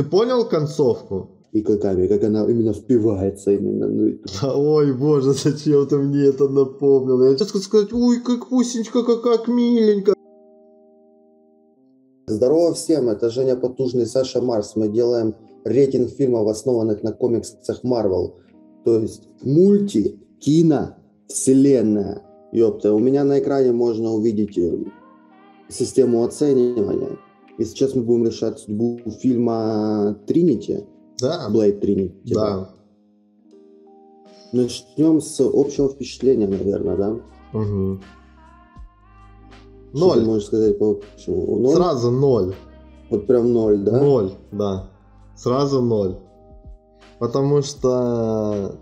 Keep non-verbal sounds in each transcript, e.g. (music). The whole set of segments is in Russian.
Ты понял концовку? И каками, как она именно впивается именно. Ну, и- (laughs) ой, боже, зачем ты мне это напомнил? Я хотел сказать, ой, как пусенька, как, как миленько. Здорово всем, это Женя Потужный, Саша Марс. Мы делаем рейтинг фильмов, основанных на комиксах Marvel. То есть мульти, кино, вселенная. Ёпта, у меня на экране можно увидеть э, систему оценивания. И сейчас мы будем решать судьбу фильма Тринити, Да, Блейд Тринити. да. Начнем с общего впечатления, наверное, да? Мгм. Что ты Ноль. можешь сказать по общему? Ноль? Сразу ноль. Вот прям ноль, да? Ноль, да. Сразу ноль. Потому что,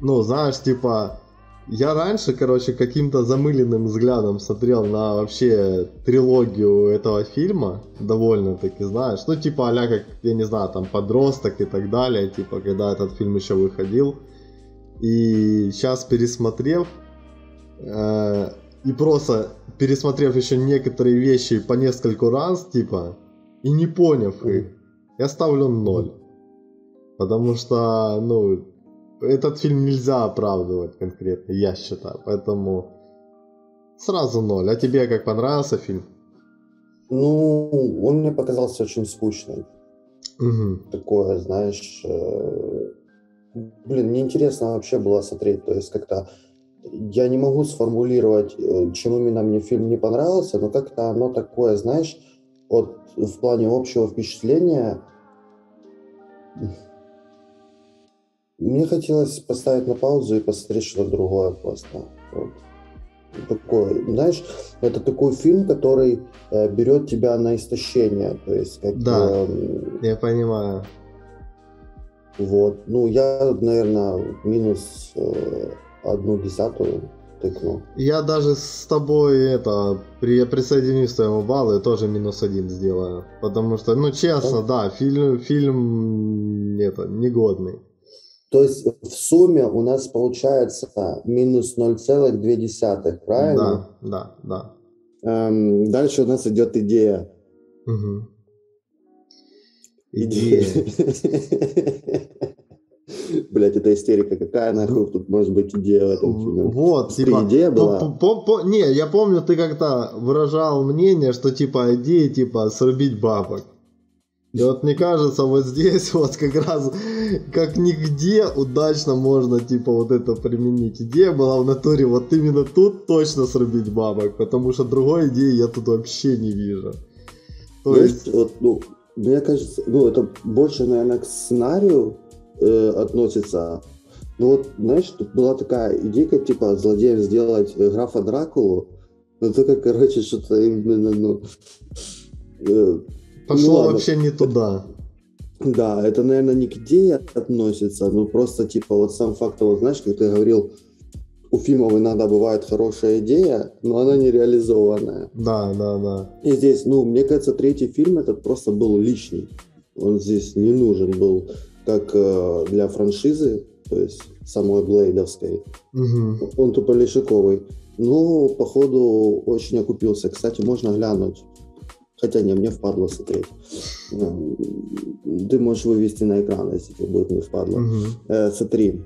ну, знаешь, типа, я раньше, короче, каким-то замыленным взглядом смотрел на вообще трилогию этого фильма, довольно-таки, знаешь, ну, типа, а как, я не знаю, там, подросток и так далее, типа, когда этот фильм еще выходил. И сейчас, пересмотрев, э, и просто пересмотрев еще некоторые вещи по нескольку раз, типа, и не поняв их, я ставлю ноль. Потому что, ну, этот фильм нельзя оправдывать конкретно, я считаю. Поэтому сразу ноль. А тебе как понравился фильм? Ну, он мне показался очень скучным. Угу. Такое, знаешь, э, блин, мне интересно вообще было смотреть, то есть как-то я не могу сформулировать, э, чем именно мне фильм не понравился, но как-то оно такое, знаешь, вот в плане общего впечатления мне хотелось поставить на паузу и посмотреть что-то другое просто. Вот. Такое, знаешь, это такой фильм, который э, берет тебя на истощение, то есть как Да. эм, Я понимаю. вот. Ну, я, наверное, минус э, одну десятую тыкну. Я даже с тобой это при, я присоединюсь к твоему баллу и тоже минус один сделаю. Потому что, ну честно, да, фильм, фильм это, негодный. То есть в сумме у нас получается минус 0,2, правильно? Да, да, да. Эм, дальше у нас идет идея. Угу. Идея. (laughs) Блять, это истерика. Какая нахуй тут может быть идея в этом фильме? Вот, типа, идея была? по- по- по- не, я помню, ты как-то выражал мнение, что типа идея типа срубить бабок. И вот мне кажется, вот здесь (laughs) вот как раз как нигде удачно можно типа вот это применить. Идея была в натуре вот именно тут точно срубить бабок, потому что другой идеи я тут вообще не вижу. То Знаешь, есть, вот, ну, мне кажется, ну, это больше, наверное, к сценарию э, относится. Ну вот, знаешь, тут была такая идейка, типа, злодеем сделать э, графа Дракулу, но только, короче, что-то именно, ну... э, пошло ладно. вообще не туда. да, это, наверное, не к идее относится, ну, просто, типа, вот сам факт того, знаешь, как ты говорил, у фильмов иногда бывает хорошая идея, но она не реализованная. Да, да, да. И здесь, ну, мне кажется, третий фильм этот просто был лишний. Он здесь не нужен был как э, для франшизы, то есть самой Блейдовской. Мгм. Он тупо лишиковый. Но, походу, очень окупился. Кстати, можно глянуть. Хотя не, мне впадло смотреть. М, Ты можешь вывести на экран, если тебе будет не впадло. Э, смотри.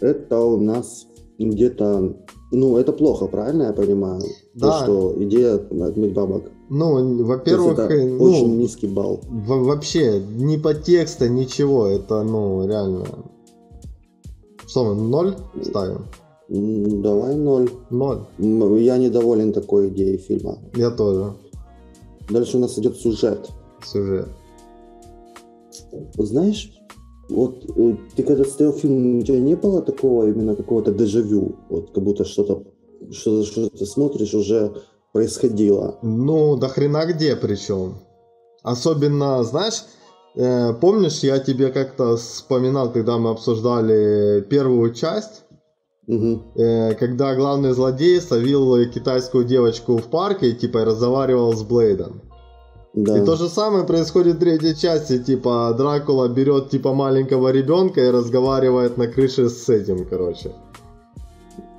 Это у нас где-то... Ну, это плохо, правильно я понимаю? То, Да. что идея отмыть бабок. Ну, То во-первых, это э, очень ну, низкий балл. Во- вообще, ни по тексту, ничего. Это, ну, реально. Что мы, ноль ставим? Давай ноль. Ноль. Я недоволен такой идеей фильма. Я тоже. Дальше у нас идет сюжет. Сюжет. Знаешь, вот э, ты когда смотрел фильм, у тебя не было такого именно какого-то дежавю? Вот как будто что-то, что, что ты смотришь, уже происходило. Ну, до хрена где причем. Особенно, знаешь, э, помнишь, я тебе как-то вспоминал, когда мы обсуждали первую часть, Э, когда главный злодей совил китайскую девочку в парке и типа разговаривал с Блейдом. Да. И то же самое происходит в третьей части, типа Дракула берет типа маленького ребенка и разговаривает на крыше с этим, короче.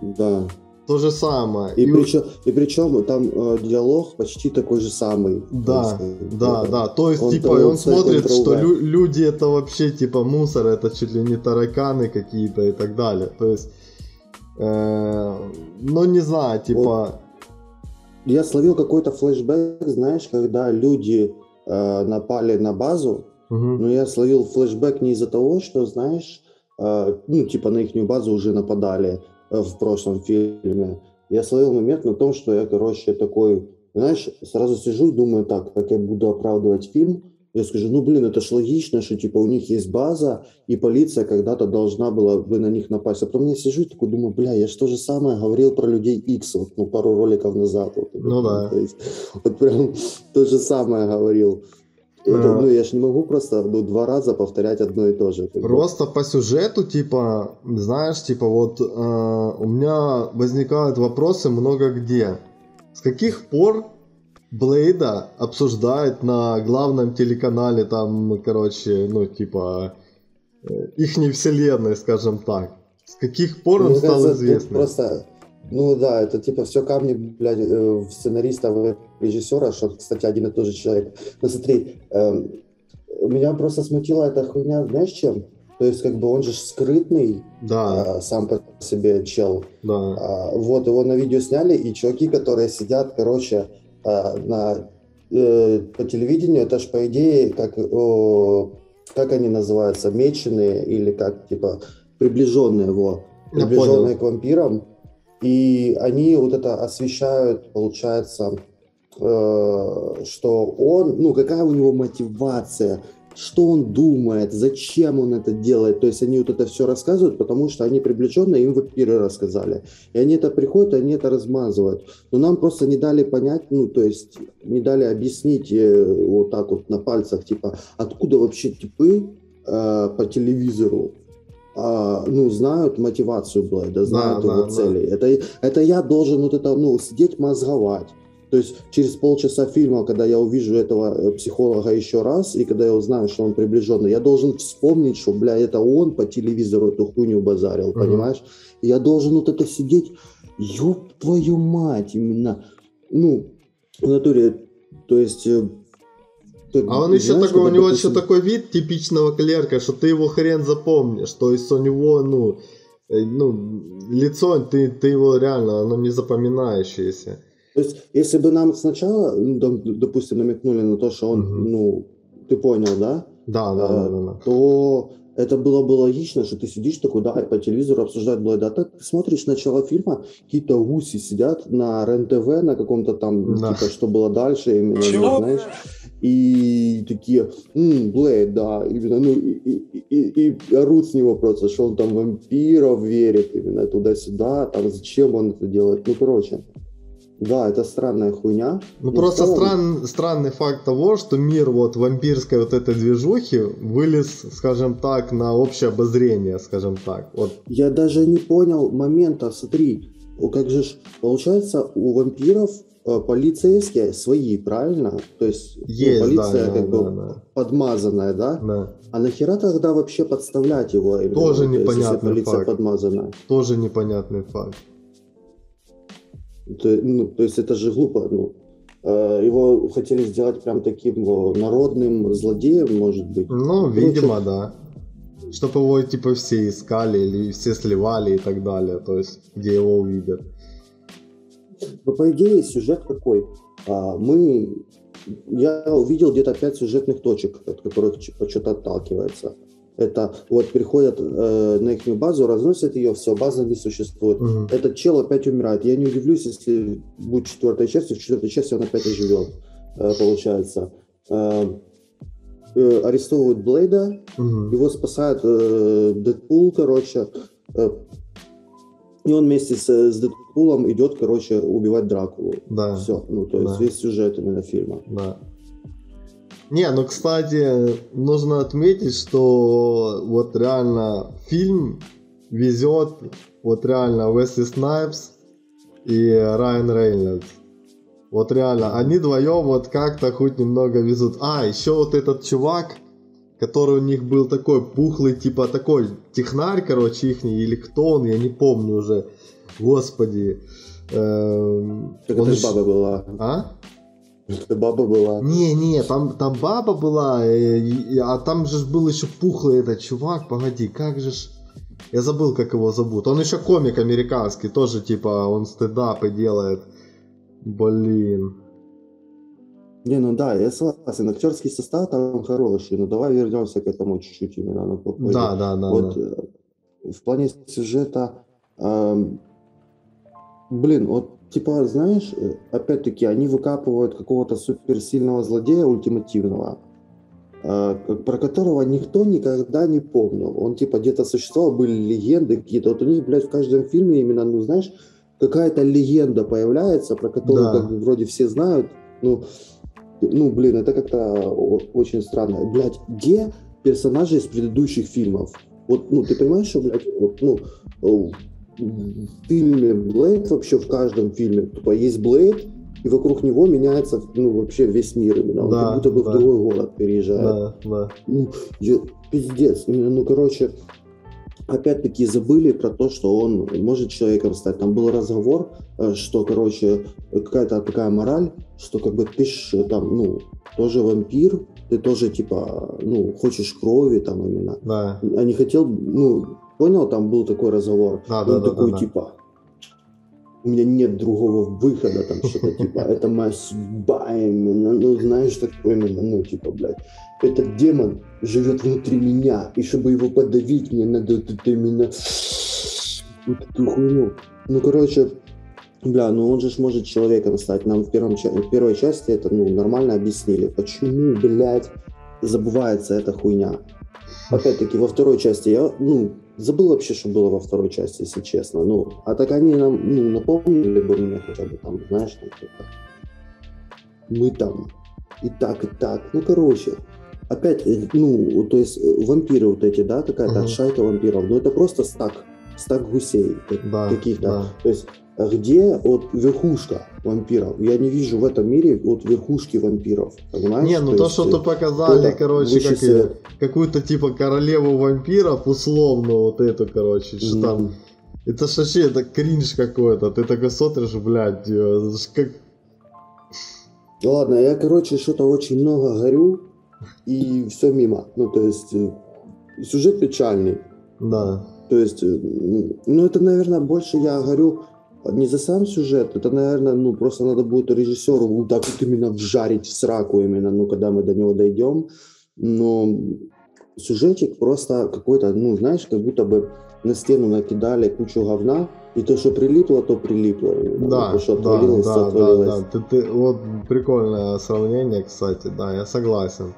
Да. то же самое. И, и причем, и причем там э, диалог почти такой же самый. Да, есть, да, да, да. То есть, он типа, он смотрит, что лю- люди это вообще типа мусор, это чуть ли не тараканы какие-то и так далее. То есть, э, ну не знаю, типа. Я словил какой-то флешбэк, знаешь, когда люди э, напали на базу, угу. но я словил флешбэк не из-за того, что, знаешь, э, ну типа на их базу уже нападали Э, в прошлом фильме, я словил момент на том, что я, короче, такой, знаешь, сразу сижу и думаю так, как я буду оправдывать фильм, я скажу, ну, блин, это ж логично, что, типа, у них есть база, и полиция когда-то должна была бы на них напасть. А потом я сижу и такой думаю, бля, я же то же самое говорил про людей X, вот, ну, пару роликов назад. Вот, ну, да. То есть, вот прям (laughs) то же самое говорил. Это, ну, я же не могу просто ну, два раза повторять одно и то же. Просто по сюжету, типа, знаешь, типа, вот э, у меня возникают вопросы много где. С каких пор Блейда обсуждают на главном телеканале, там, короче, ну, типа, э, их не вселенной, скажем так. С каких пор он стал кажется, известным? Просто ну да, это типа все камни, блядь, э, сценариста, режиссера, что, кстати, один и тот же человек. Но смотри, э, меня просто смутила эта хуйня, знаешь чем? То есть, как бы он же скрытный, да. а, сам по себе чел. Да. А, вот его на видео сняли, и чуваки, которые сидят, короче, а, на, э, по телевидению, это же по идее, как, о, как они называются, меченые или как, типа, приближенные его, приближенные к вампирам. И они вот это освещают, получается, э, что он, ну, какая у него мотивация, что он думает, зачем он это делает. То есть они вот это все рассказывают, потому что они приближенные, им вампиры рассказали. И они это приходят, и они это размазывают. Но нам просто не дали понять, ну, то есть не дали объяснить э, вот так вот на пальцах, типа, откуда вообще типы э, по телевизору а, ну, знают мотивацию Блейда, знают да, его да, цели. Да. Это, это я должен вот это, ну, сидеть мозговать. То есть через полчаса фильма, когда я увижу этого э, психолога еще раз, и когда я узнаю, что он приближенный, я должен вспомнить, что, бля, это он по телевизору эту хуйню базарил, uh-huh. понимаешь? И я должен вот это сидеть, ёб твою мать, именно, ну, в натуре, то есть э, а он еще такой, у него допустим... еще такой вид типичного клерка, что ты его хрен запомнишь. То есть у него, ну, э, ну, лицо, ты, ты его реально, оно не запоминающееся. То есть, если бы нам сначала, ну, допустим, намекнули на то, что он, угу. ну, ты понял, да? Да, да, а, да, да, да. То это было бы логично, что ты сидишь такой, да, по телевизору обсуждают Блэда. А так ты смотришь начало фильма, какие-то гуси сидят на РЕН-ТВ, на каком-то там, да. типа, что было дальше, именно, Чего? знаешь и такие, м-м, Блейд, да, именно, ну, и, и, и, и орут с него просто, что он там вампиров верит, именно туда-сюда, там, зачем он это делает, ну, короче. Да, это странная хуйня. Ну просто целом... стран, странный факт того, что мир вот вампирской вот этой движухи вылез, скажем так, на общее обозрение, скажем так. Вот. Я даже не понял момента, смотри, как же ж, получается у вампиров Э, полицейские свои, правильно? То есть, ну, есть ну, полиция да, как да, бы да. подмазанная, да? Да. А нахера тогда вообще подставлять его? Именно, Тоже непонятный если полиция факт. подмазанная. Тоже непонятный факт. То, ну, то есть это же глупо. Ну, э, его хотели сделать прям таким народным злодеем, может быть. Ну, Короче, видимо, да. Чтобы его типа все искали или все сливали и так далее. То есть, где его увидят. Но по идее сюжет какой? А, мы, я увидел где-то пять сюжетных точек, от которых что-то отталкивается. Это вот приходят э, на их базу, разносят ее, все, база не существует. Угу. Этот чел опять умирает. Я не удивлюсь, если будет четвертая часть, в четвертой части он опять оживет, э, получается. Э, э, арестовывают Блейда, угу. его спасает э, Дэдпул, короче. Э, и он вместе с, с Дэдпулом идет, короче, убивать Дракулу. Да. Все. Ну, то есть да. весь сюжет именно фильма. Да. Не, ну, кстати, нужно отметить, что вот реально фильм везет вот реально Уэсли Снайпс и Райан Рейнольдс. Вот реально, они вдвоем вот как-то хоть немного везут. А, еще вот этот чувак, который у них был такой пухлый, типа такой технарь, короче, их или кто он, я не помню уже. Господи. Эм, так он это еще... баба была. А? Это баба была. Не, не, там, там баба была, и, и, а там же был еще пухлый этот чувак, погоди, как же ж... Я забыл, как его зовут. Он еще комик американский, тоже типа он стендапы делает. Блин. Не, ну да, я согласен. Актерский состав там хороший, но давай вернемся к этому чуть-чуть именно. Ну, да, да, да. Вот да. Э, в плане сюжета, э, блин, вот типа, знаешь, э, опять-таки, они выкапывают какого-то суперсильного злодея ультимативного, э, про которого никто никогда не помнил. Он типа где-то существовал, были легенды какие-то. Вот у них, блядь, в каждом фильме именно, ну знаешь, какая-то легенда появляется, про которую да. как бы вроде все знают. Ну, ну, блин, это как-то очень странно. Блядь, где персонажи из предыдущих фильмов? Вот, ну, ты понимаешь, что, блядь, вот, ну, в фильме Блейд вообще в каждом фильме, тупо есть Блейд, и вокруг него меняется, ну, вообще весь мир именно. Он да, как будто бы да. в другой город переезжает. Да, да. Ну, я, пиздец. Именно, ну, короче, опять-таки забыли про то, что он может человеком стать. Там был разговор, э, что, короче, какая-то такая мораль, что как бы ты ж там, ну, тоже вампир, ты тоже, типа, ну, хочешь крови там именно. Да. А не хотел, ну, понял, там был такой разговор. Да, он да, такой, да, типа, у меня нет другого выхода, там что-то типа, это моя судьба именно, ну, знаешь, такое именно, ну, типа, блядь, этот демон живет внутри меня, и чтобы его подавить, мне надо вот это именно вот эту хуйню. Ну, короче, бля, ну он же может человеком стать. Нам в, первом, в первой части это, ну, нормально объяснили, почему, блядь, забывается эта хуйня. Опять-таки, во второй части я, ну, Забыл вообще, что было во второй части, если честно. Ну, а так они нам ну, напомнили бы мне хотя бы там, знаешь, там типа, мы там и так, и так. Ну, короче, опять, э, ну, то есть э, вампиры вот эти, да, какая-то угу. шайка вампиров, ну, это просто стак, стак гусей да, каких-то. Да. То есть где вот верхушка вампиров. Я не вижу в этом мире вот верхушки вампиров. Понимаешь? Не, ну то, то что ты показали, короче, как я, какую-то типа королеву вампиров, условно, вот эту, короче, что mm. там. Это ж вообще, это кринж какой-то. Ты такой смотришь, блядь, э, как... Ладно, я, короче, что-то очень много горю, и все мимо. Ну, то есть, э, сюжет печальный. Да. То есть, э, ну, это, наверное, больше я горю не за сам сюжет, это, наверное, ну, просто надо будет режиссеру вот так вот именно вжарить в сраку именно, ну, когда мы до него дойдем. Но сюжетик просто какой-то, ну, знаешь, как будто бы на стену накидали кучу говна, и то, что прилипло, то прилипло. Да, то, что отвалилось, да, то отвалилось. Да, да. Ты, ты, вот прикольное сравнение, кстати, да, я согласен.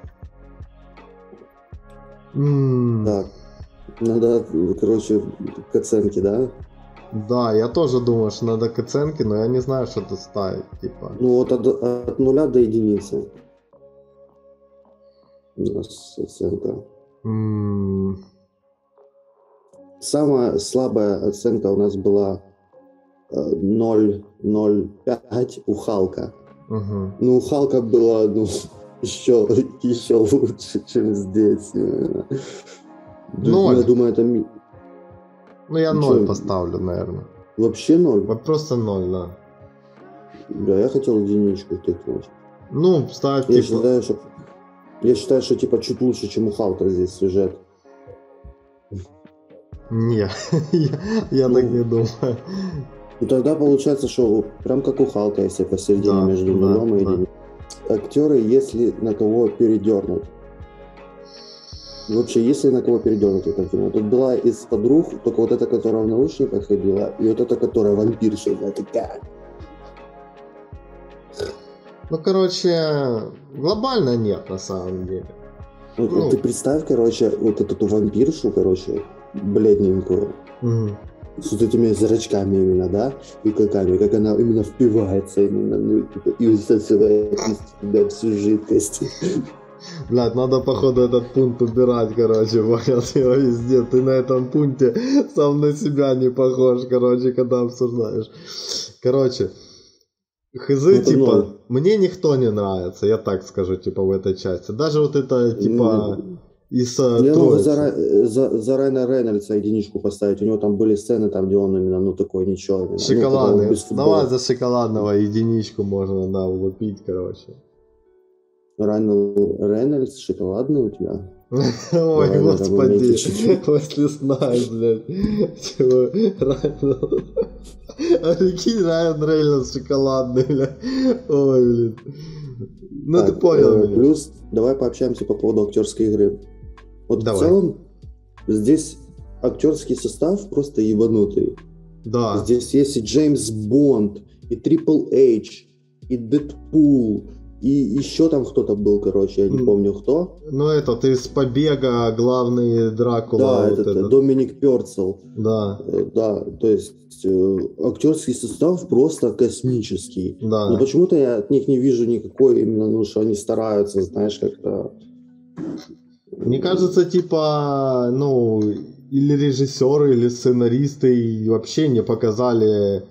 Так, надо, короче, к оценке, да? Да, я тоже думаю, что надо к оценке, но я не знаю, что тут ставить, типа. Ну вот от, от нуля до единицы. У нас оценка. Mm. Самая слабая оценка у нас была 0,05 э, у Халка. Uh-huh. Ну, у Халка было ну, (laughs) еще, еще лучше, чем здесь. Ноль. Я думаю, это ну, я ноль поставлю, наверное. Вообще ноль? Вот просто ноль, да. Да, я хотел единичку тыкнуть. Ну, ставь, я типа... Считаю, что... Я считаю, что типа чуть лучше, чем у Халка здесь сюжет. Не, (laughs) я, я ну, так не думаю. Ну тогда получается, что прям как у Халка, если посередине да, между да, нулем и единицей. Актеры, если на кого передернуть, Вообще, если на кого передернуть это кино? Тут была из подруг, только вот эта, которая в наушниках ходила, и вот эта, которая вампирша, да, такая. Ну, короче, глобально нет, на самом деле. Вот, ну, ты представь, короче, вот эту вампиршу, короче, бледненькую. Угу. С вот этими зрачками именно, да, и клыками, как она именно впивается именно, ну, типа, и высасывает из тебя всю жидкость. Блядь, надо походу этот пункт убирать, короче, понял, (laughs) его везде. Ты на этом пункте сам на себя не похож, короче, когда обсуждаешь. Короче, хз, это типа, ноль. мне никто не нравится, я так скажу, типа, в этой части. Даже вот это, типа, из Ну, Я могу за, за, за Райана Рейнольдса единичку поставить. У него там были сцены, там, где он именно, ну, такой ничего. именно. Ну, Шоколадный. футбола. Давай за шоколадного единичку можно, да, влупить, короче. Райан Рейнольдс шоколадный у тебя? (laughs) Ой, на господи. Если знаешь, блядь. Чего? Райан... А (laughs) прикинь, Райан Рейнольдс шоколадный, блядь. Ой, блин. Ну, ты понял э. Плюс, давай пообщаемся по поводу актерской игры. Вот Давай. в целом, здесь актерский состав просто ебанутый. Да. Здесь есть и Джеймс Бонд, и Трипл Эйч, и Дэдпул, и еще там кто-то был, короче, я не помню кто. Ну, этот из «Побега» главный Дракула. да, вот это этот. Доминик Перцел. Да, Э, Да, то есть э, актерский состав просто космический. да. Но почему-то я от них не вижу никакой именно, ну, что они стараются, знаешь, как-то... Мне кажется, типа, ну, или режиссеры, или сценаристы вообще не показали,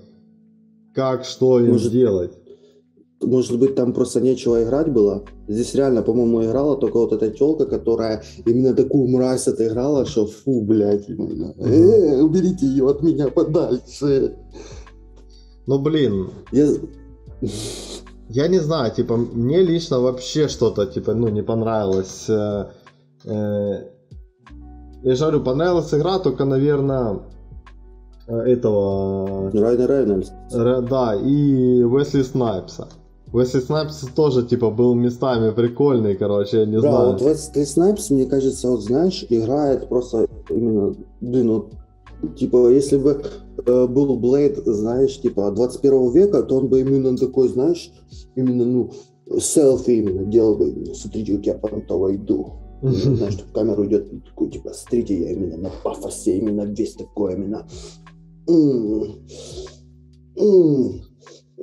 как, что им Может, сделать. Может быть, там просто нечего играть было. Здесь реально, по-моему, играла только вот эта телка, которая именно такую мразь отыграла, что фу, блядь, именно. Э, уберите ее от меня подальше. Ну, блин, Я... я не знаю, типа, мне лично вообще что-то, типа, ну, не понравилось. Э, э, Я же говорю, понравилась игра только, наверное, этого Райан Рейнольдс. Ре- Да, и Уэсли Снайпса. Уэсли Снайпс тоже, типа, был местами прикольный, короче, я не Да, знаю. вот Wesley Snipes, мне кажется, вот знаешь, играет просто именно, блин, вот, типа, если бы э, был Блейд, знаешь, типа, 21 века, то он бы именно такой, знаешь, именно, ну, селфи именно делал бы, смотрите, как я понтово иду. (laughs) Знаешь, в камеру идет такой, типа, смотрите, я именно на пафосе, именно весь такой, именно. м, м, м,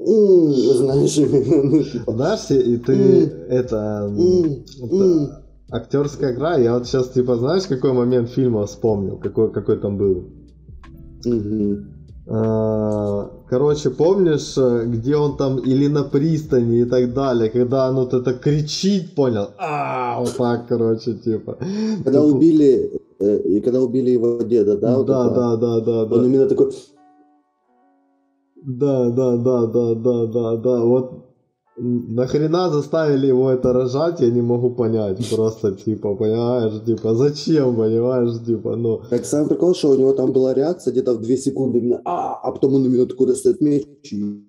Знаешь, (laughs) ну, типа. Знаешь, и ты это, актерская игра. Я вот сейчас, типа, знаешь, какой момент фильма вспомнил, какой, какой там был? А, Короче, помнишь, э, где он там или на пристани и так далее, когда оно вот это кричит, понял? А, вот так, короче, типа. Когда Типа, убили, э, и когда убили его деда, да? Да, вот да, да, да, да, да. Он именно такой, Да, да, да, да, да, да, да. Вот нахрена заставили его это рожать, я не могу понять. Просто, типа, понимаешь, типа, зачем, понимаешь, типа, ну. так самый прикол, что у него там была реакция где-то в 2 секунды, именно, а, а потом он именно такой достает меч и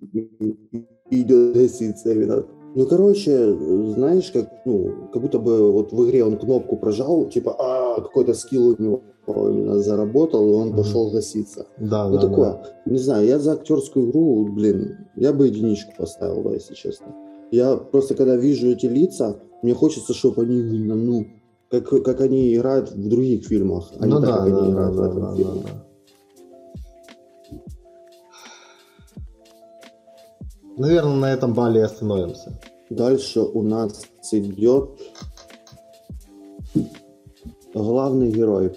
идет гаситься именно. Ну, короче, знаешь, как, ну, как будто бы вот в игре он кнопку прожал, типа, а, какой-то скилл у него именно заработал, и он Мгм. пошел гаситься. Да, Ну, да, такое. да. Не знаю, я за актерскую игру, блин, я бы единичку поставил, да, если честно. Я просто, когда вижу эти лица, мне хочется, чтобы они, ну, как, как они играют в других фильмах, а Ну не так, да, как да, они да, играют в да, этом да, фильме. да, да. Наверное, на этом бале остановимся. Дальше у нас идет главный герой.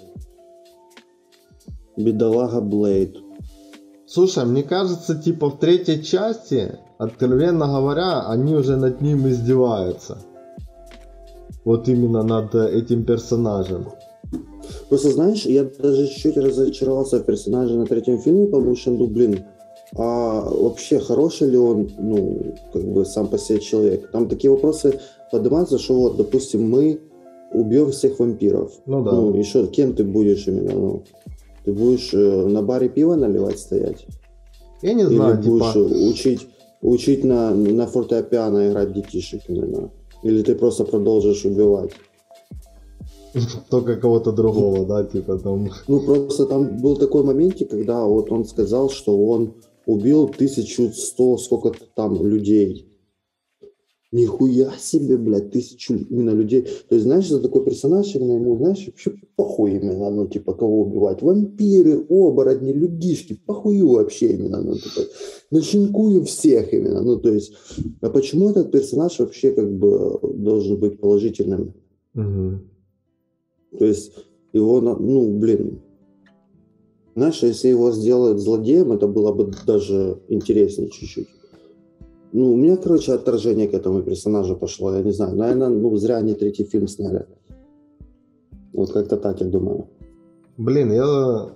Бедолага Блейд. Слушай, мне кажется, типа в третьей части, откровенно говоря, они уже над ним издеваются. Вот именно над э, этим персонажем. Просто знаешь, я даже чуть-чуть разочаровался в персонаже на третьем фильме, потому что, ну, блин, а вообще хороший ли он, ну, как бы сам по себе человек? Там такие вопросы поднимаются, что вот, допустим, мы убьем всех вампиров. Ну да. Ну, и что, кем ты будешь именно, ну? Ты будешь э, на баре пиво наливать стоять? Я не Или знаю, будешь типа... учить, учить на, на фортепиано играть детишек именно? Или ты просто продолжишь убивать? (laughs) Только кого-то другого, да, типа там. Ну, просто там был такой моментик, когда вот он сказал, что он убил 1100 сколько-то там людей. Нихуя себе, блядь, тысячу именно людей. То есть, знаешь, за такой персонаж, именно ему, знаешь, вообще похуй именно, ну, типа, кого убивать. Вампиры, оборотни, людишки, похую вообще именно, ну, типа, начинкую всех именно. Ну, то есть, а почему этот персонаж вообще как бы должен быть положительным? Мгм. То есть его, ну, блин, знаешь, если его сделают злодеем, это было бы даже интереснее чуть-чуть. Ну, у меня, короче, отторжение к этому персонажу пошло, я не знаю. Наверное, ну, зря они третий фильм сняли. Вот как-то так, я думаю. Блин, я...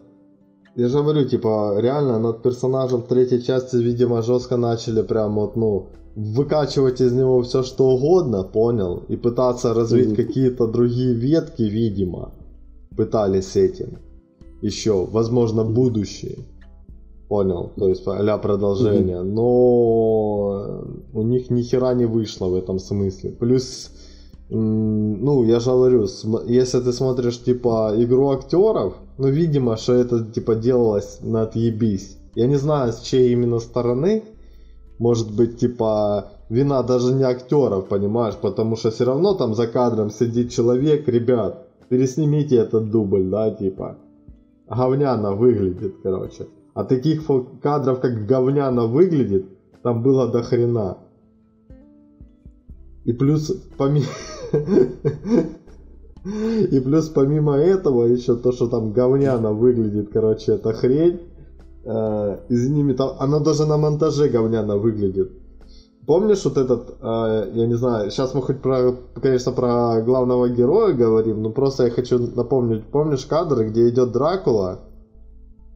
Я же говорю, типа, реально над персонажем в третьей части, видимо, жестко начали прям вот, ну, выкачивать из него все что угодно, понял? И пытаться развить Мгм. какие-то другие ветки, видимо, пытались этим. Еще, возможно, будущее. Понял, то есть а продолжение. Но у них ни хера не вышло в этом смысле. Плюс, ну, я же говорю, если ты смотришь, типа, игру актеров, ну, видимо, что это, типа, делалось на отъебись. Я не знаю, с чьей именно стороны, может быть, типа, вина даже не актеров, понимаешь, потому что все равно там за кадром сидит человек, ребят, переснимите этот дубль, да, типа, говняно выглядит, короче. А таких кадров, как говняно выглядит, там было до хрена. И плюс, помимо... (laughs) И плюс помимо этого еще то, что там говняно выглядит, короче, эта хрень. Э, меня, там, она даже на монтаже говняно выглядит. Помнишь вот этот, э, я не знаю, сейчас мы хоть про, конечно, про главного героя говорим, но просто я хочу напомнить, помнишь кадры, где идет Дракула,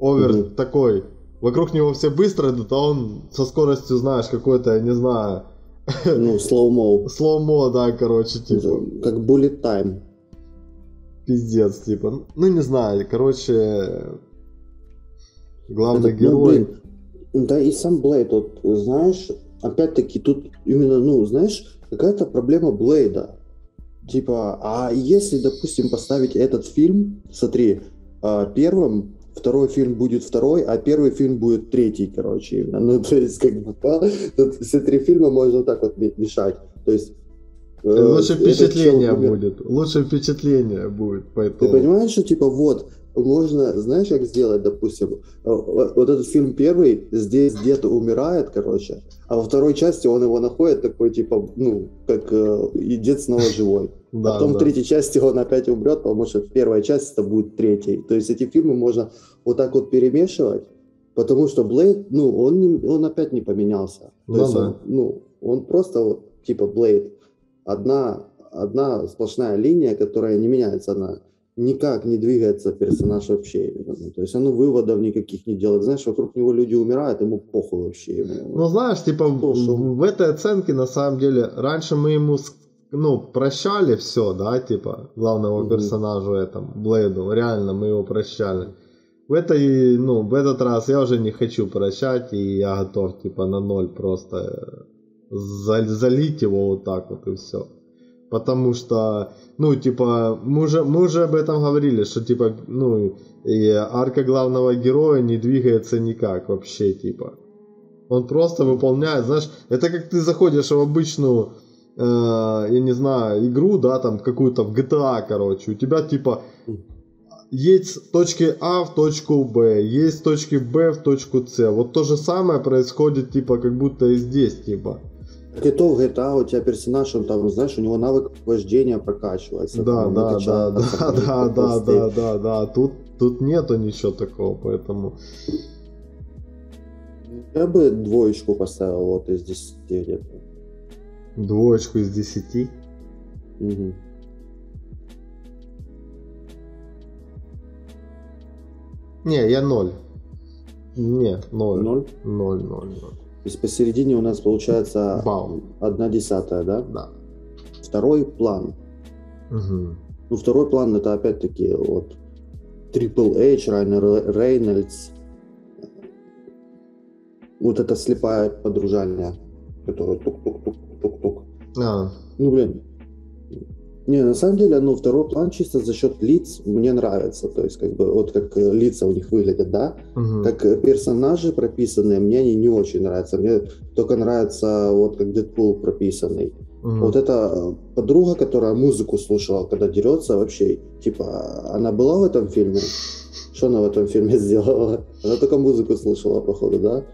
over Мгм. такой, вокруг него все быстро идут, а он со скоростью, знаешь, какой-то, я не знаю, Ну, (laughs) slow-mo. slow-mo, да, короче, типа, Как bullet time. пиздец, типа, ну не знаю, короче, главный Это, ну, герой, блин, да и сам Блейд, вот, знаешь, опять-таки тут именно, ну, знаешь, какая-то проблема Блейда. Типа, а если, допустим, поставить этот фильм, смотри, а, первым, второй фильм будет второй, а первый фильм будет третий, короче, именно. Ну, то есть, как бы, да, тут все три фильма можно так вот ме- мешать. То есть... э, лучше впечатление чел будет, лучше впечатление будет, Ты поэтому... понимаешь, что типа вот, можно, знаешь, как сделать, допустим, э, вот этот фильм первый, здесь дед умирает, короче, а во второй части он его находит такой, типа, ну, как э, и дед снова живой. Да, а потом да. в третьей части он опять умрет, потому что первая часть это будет третьей. То есть эти фильмы можно вот так вот перемешивать, потому что Блейд, ну, он, не, он опять не поменялся. То Ну есть да. он, ну, он просто вот, типа, Блейд, одна, одна сплошная линия, которая не меняется, она никак не двигается персонаж вообще. именно. То есть он выводов никаких не делает. Знаешь, вокруг него люди умирают, ему похуй вообще. именно. Ну, знаешь, типа, в, Слушай. в этой оценке, на самом деле, раньше мы ему, ну, прощали все, да, типа, главному Мгм. персонажу этому, Блейду, реально, мы его прощали. В этой, ну, в этот раз я уже не хочу прощать, и я готов, типа, на ноль просто за- залить его вот так вот, и все. Потому что, ну, типа, мы уже, мы уже об этом говорили, что, типа, ну, и арка главного героя не двигается никак вообще, типа. Он просто выполняет, знаешь, это как ты заходишь в обычную, э, я не знаю, игру, да, там какую-то в GTA, короче, у тебя типа едь с точки А в точку Б, есть с точки Б в точку С. Вот то же самое происходит, типа, как будто и здесь, типа. Так и то в GTA у тебя персонаж, он там, знаешь, у него навык вождения прокачивается. Да, там, да, да, да, да, да, да, да, да. Тут, тут нету ничего такого, поэтому. Я бы двоечку поставил вот из 10 где-то. Двоечку из десяти. Мгм. Не, я ноль. Не, ноль. Ноль. Ноль, ноль, ноль. То есть посередине у нас получается Бал. одна десятая, да? Да. Второй план. Мгм. Ну, второй план это опять-таки вот Triple H, Райнер Рейнольдс. Вот это слепая подружание, которая тук-тук-тук-тук-тук. А, Ну, блин. Не, на самом деле, ну, второй план чисто за счет лиц мне нравится. То есть, как бы, вот как э, лица у них выглядят, да? мгм. Как э, персонажи прописанные, мне они не очень нравятся. Мне только нравится, вот как Дэдпул прописанный. Мгм. Вот эта э, подруга, которая музыку слушала, когда дерется, вообще, типа, она была в этом фильме? Что она в этом фильме (laughs) сделала? Она только музыку слушала, походу, да?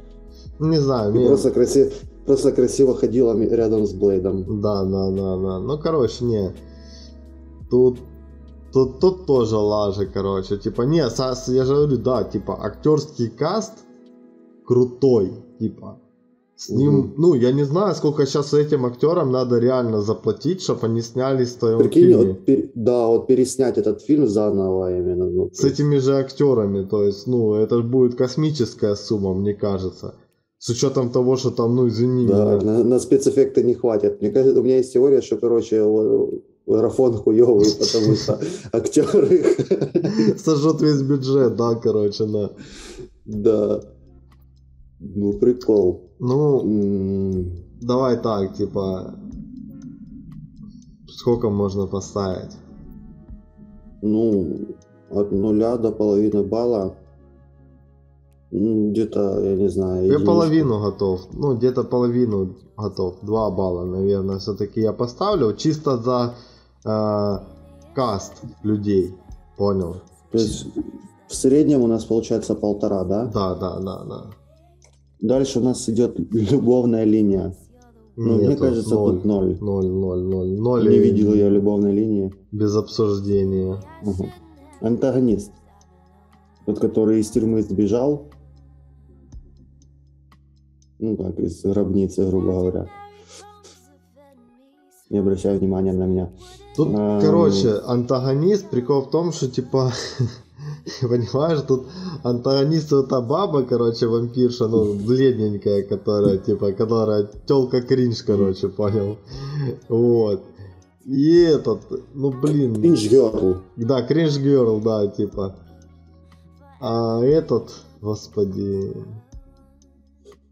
Не знаю, И не. просто, красиво, просто красиво ходила рядом с Блейдом. Да, да, да, да. Ну, короче, не. Тут, тут, тут тоже лажи, короче. Типа, не, са- я же говорю, да, типа, актерский каст крутой, типа. С ним, угу. ну, я не знаю, сколько сейчас этим актерам надо реально заплатить, чтобы они снялись в твоем Прикинь, фильме. Вот, пер, да, вот переснять этот фильм заново именно. Ну, С этими же актерами, то есть, ну, это будет космическая сумма, мне кажется. С учетом того, что там, ну, извини Да, меня. на, на спецэффекты не хватит. Мне кажется, у меня есть теория, что, короче, марафон хуёвый, потому что (laughs) актеры... (laughs) Сожжет весь бюджет, да, короче, на... Да. Ну, прикол. Ну, давай так, типа, сколько можно поставить? Ну, от нуля до половины балла. Где-то, я не знаю. Я половину готов. Ну, где-то половину готов. Два балла, наверное, все-таки я поставлю. Чисто за э, каст людей. Понял? То есть в среднем у нас получается полтора, да? Да, да, да, да. Дальше у нас идет любовная линия. Ну, Нет, мне кажется, ноль, тут ноль. Ноль, ноль, ноль, ноль. Не видел я любовной линии. Без обсуждения. Угу. Антагонист. Тот, который из тюрьмы сбежал. Ну, как из гробницы, грубо говоря. Не обращай внимания на меня. Тут, а, короче, антагонист, прикол в том, что, типа, (laughs) Понимаешь, тут антагонист это баба, короче, вампирша, ну, бледненькая, которая, типа, которая телка кринж, короче, понял? Вот. И этот, ну, блин. Кринж герл. Да, кринж герл, да, типа. А этот, господи,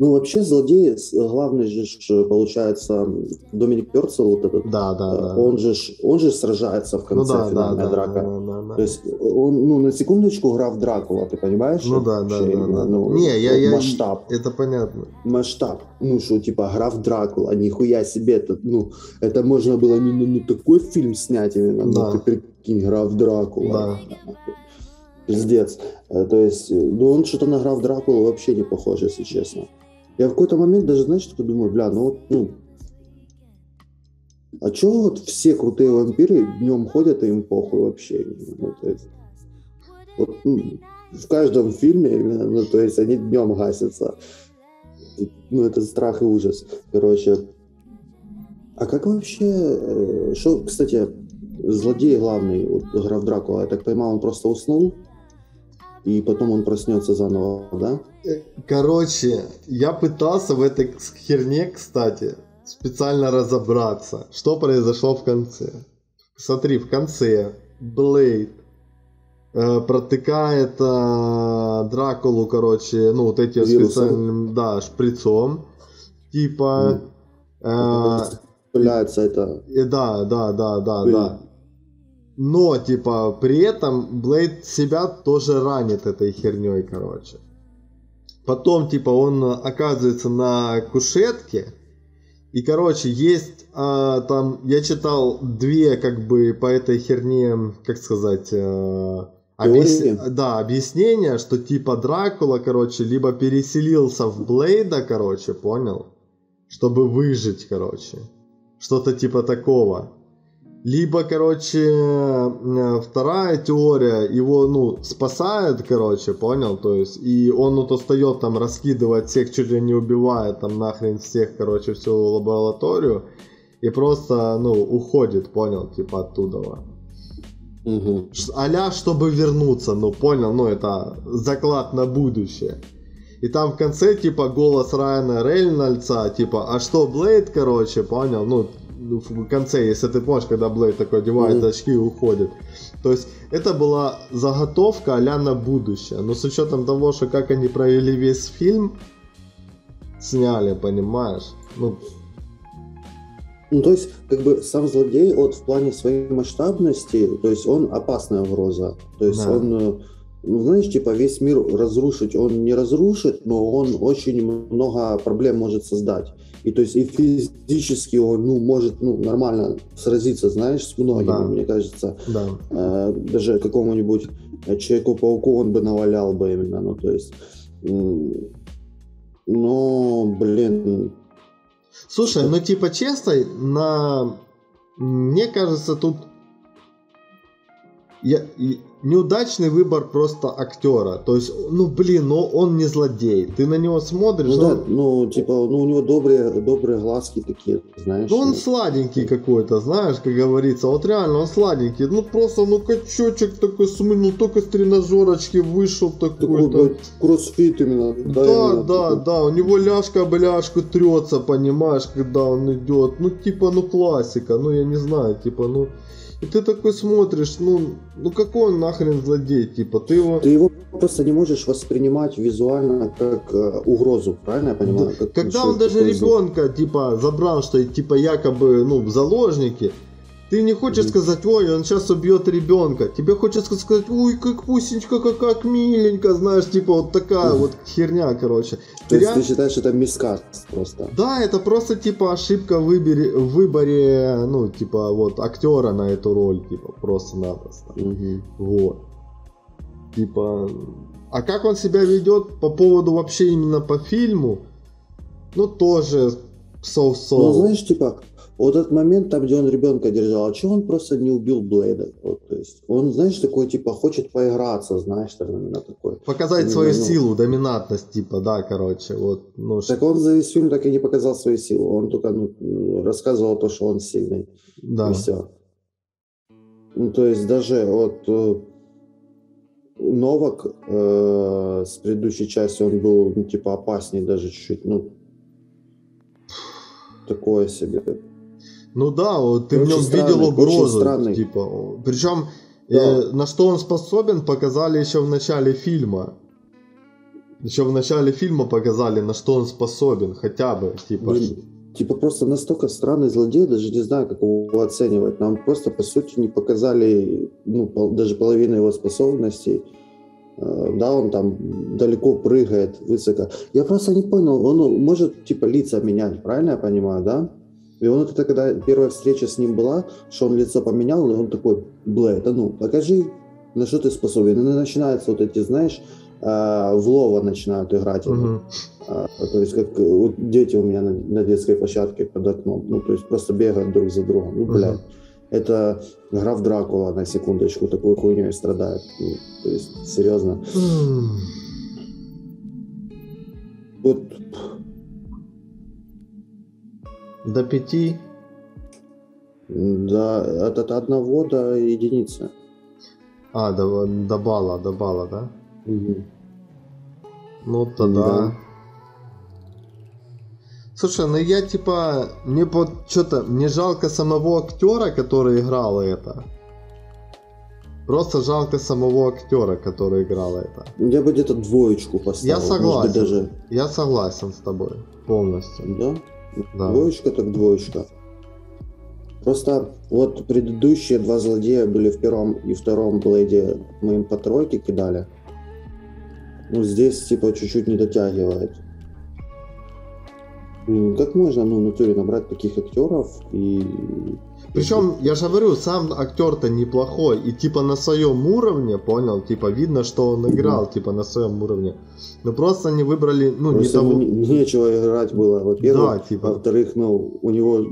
ну, вообще, злодей, главный же, получается, Доминик Перцел, вот этот, да, да, да. он же, он же сражается в конце ну, да, финальная да, драка. Да, да, да. То есть, он, ну, на секундочку граф Дракула, ты понимаешь? Ну, да, да, да, да. Ну, Не, я, я, масштаб. Это понятно. Масштаб. Ну, что, типа, граф Дракула, нихуя себе, это, ну, это можно было именно, ну, такой фильм снять именно, ну, да. ну, ты прикинь, граф Дракула. Да. Пиздец. Э, то есть, ну, он что-то на граф Дракула вообще не похож, если честно. Я в какой-то момент даже, знаешь, такой думаю, бля, ну вот, ну, а чё вот все крутые вампиры днем ходят и им похуй вообще? Ну, то есть, вот, ну, в каждом фильме именно, ну, то есть они днем гасятся. Ну, это страх и ужас. Короче, а как вообще, э, что, кстати, злодей главный, вот, граф Дракула, я так понимаю, он просто уснул? И потом он проснется заново, да? Короче, я пытался в этой херне, кстати, специально разобраться, что произошло в конце. Смотри, в конце Блейд э, протыкает э, Дракулу, короче, ну, вот этим специальным, да, шприцом. Типа... Mm. Э, Пыляется это. Э, да, да, да, да, Пыль. да. Но, типа, при этом Блейд себя тоже ранит этой херней, короче. Потом, типа, он оказывается на кушетке. И, короче, есть а, там, я читал две, как бы, по этой херне, как сказать, а, объяс... да, объяснения, что, типа, Дракула, короче, либо переселился в Блейда, короче, понял? Чтобы выжить, короче. Что-то типа такого. Либо, короче, э, вторая теория, его, ну, спасает, короче, понял, то есть, и он вот остает там, раскидывать всех, чуть ли не убивает, там, нахрен всех, короче, всю лабораторию, и просто, ну, уходит, понял, типа, оттуда. Угу. Аля, чтобы вернуться, ну, понял, ну, это заклад на будущее. И там в конце, типа, голос Райана Рейнольдса, типа, а что, Блейд, короче, понял, ну, в конце, если ты помнишь, когда Блейд такой одевает mm-hmm. очки и уходит. То есть это была заготовка а на будущее. Но с учетом того, что как они провели весь фильм, сняли, понимаешь? Ну, ну, то есть, как бы сам злодей, вот в плане своей масштабности, то есть он опасная угроза. То есть да. он, э, ну, знаешь, типа весь мир разрушить он не разрушит, но он очень много проблем может создать. И то есть и физически он ну, может ну, нормально сразиться, знаешь, с многими, да. мне кажется. Да. Э, даже какому-нибудь Человеку-пауку он бы навалял бы именно. Ну, то есть... Но, блин... Слушай, ну типа честно, на... Мне кажется, тут я, неудачный выбор просто актера. То есть, ну блин, но он не злодей. Ты на него смотришь. Ну, он... да, ну типа, ну у него добрые, добрые глазки такие, знаешь. Ну он сладенький какой-то, знаешь, как говорится. Вот реально он сладенький. Ну просто, ну качочек такой, ну только с тренажерочки вышел такой. Такой кроссфит именно. Да, да, именно да, такой. да. У него ляжка об ляжку трется, понимаешь, когда он идет. Ну типа, ну классика. Ну я не знаю, типа, ну... И ты такой смотришь, ну, ну какой он нахрен злодей, типа, ты его... Ты его просто не можешь воспринимать визуально как э, угрозу, правильно я понимаю? Да. Когда он даже ребенка, типа, забрал, что, типа, якобы, ну, в заложники, ты не хочешь сказать, ой, он сейчас убьет ребенка. Тебе хочется сказать, ой, как пусенька, как, как миленько, знаешь, типа вот такая вот херня, короче. То есть ты считаешь, это мискас просто? Да, это просто типа ошибка в выборе, в выборе, ну, типа вот актера на эту роль, типа просто-напросто. Mm-hmm. Вот. Типа, а как он себя ведет по поводу вообще именно по фильму, ну тоже соу-соу. Ну, знаешь, типа, вот этот момент, там, где он ребенка держал, а чего он просто не убил Блейда? Вот, то есть, он, знаешь, такой, типа, хочет поиграться, знаешь, там именно такой. Показать именно, свою ну, силу, доминантность, типа, да, короче, вот. Ну, так он за весь фильм так и не показал свою силу, он только ну, рассказывал то, что он сильный. Да. И все. Ну, то есть, даже вот э, Новак э, с предыдущей части, он был, ну, типа, опаснее даже чуть-чуть, ну, такое себе. Ну да, вот ты в нем странный, видел угрозу. Типа, причем да. э, на что он способен, показали еще в начале фильма. Еще в начале фильма показали, на что он способен, хотя бы, типа. Блин, типа просто настолько странный злодей, даже не знаю, как его оценивать. Нам просто, по сути, не показали ну, пол, даже половину его способностей. Э, да, он там далеко прыгает, высоко. Я просто не понял, он может, типа, лица менять, правильно я понимаю, да? И он это когда первая встреча с ним была, что он лицо поменял, и он такой, бля, это ну, покажи, на что ты способен. И начинаются вот эти, знаешь, а, в лова начинают играть. Uh-huh. То есть как вот дети у меня на, на детской площадке под окном. Ну, то есть просто бегают друг за другом. Ну, блядь. Uh-huh. Это граф Дракула, на секундочку, такой хуйней страдает. Ну, то есть, серьезно. Uh-huh. Вот до пяти? Да, от, от одного до единицы. А, до, до балла, до балла, да? Угу. Ну тогда. Да. Слушай, ну я типа, мне вот что-то, мне жалко самого актера, который играл это. Просто жалко самого актера, который играл это. Я бы где-то двоечку поставил. Я согласен. даже... Я согласен с тобой полностью. Да? Да. Двоечка так двоечка. Просто вот предыдущие два злодея были в первом и втором Блейде. Мы им по тройке кидали. Ну, здесь типа чуть-чуть не дотягивает. Как можно, ну, в натуре набрать таких актеров и... Причем, я же говорю, сам актер-то неплохой, и типа на своем уровне, понял, типа видно, что он играл, mm-hmm. типа на своем уровне. Но просто они выбрали, ну, просто не того... нечего играть было, во-первых. Да, типа. Во-вторых, ну, у него...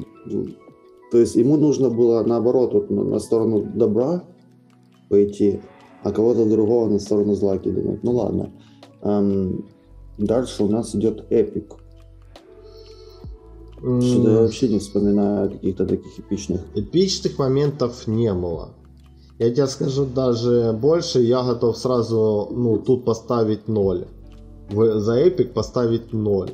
То есть ему нужно было, наоборот, вот, на сторону добра пойти, а кого-то другого на сторону зла кидать. Ну, ладно. Эм, дальше у нас идет эпик. Что-то я вообще не вспоминаю каких-то таких эпичных. Эпичных моментов не было. Я тебе скажу даже больше, я готов сразу, ну, тут поставить 0. За эпик поставить 0.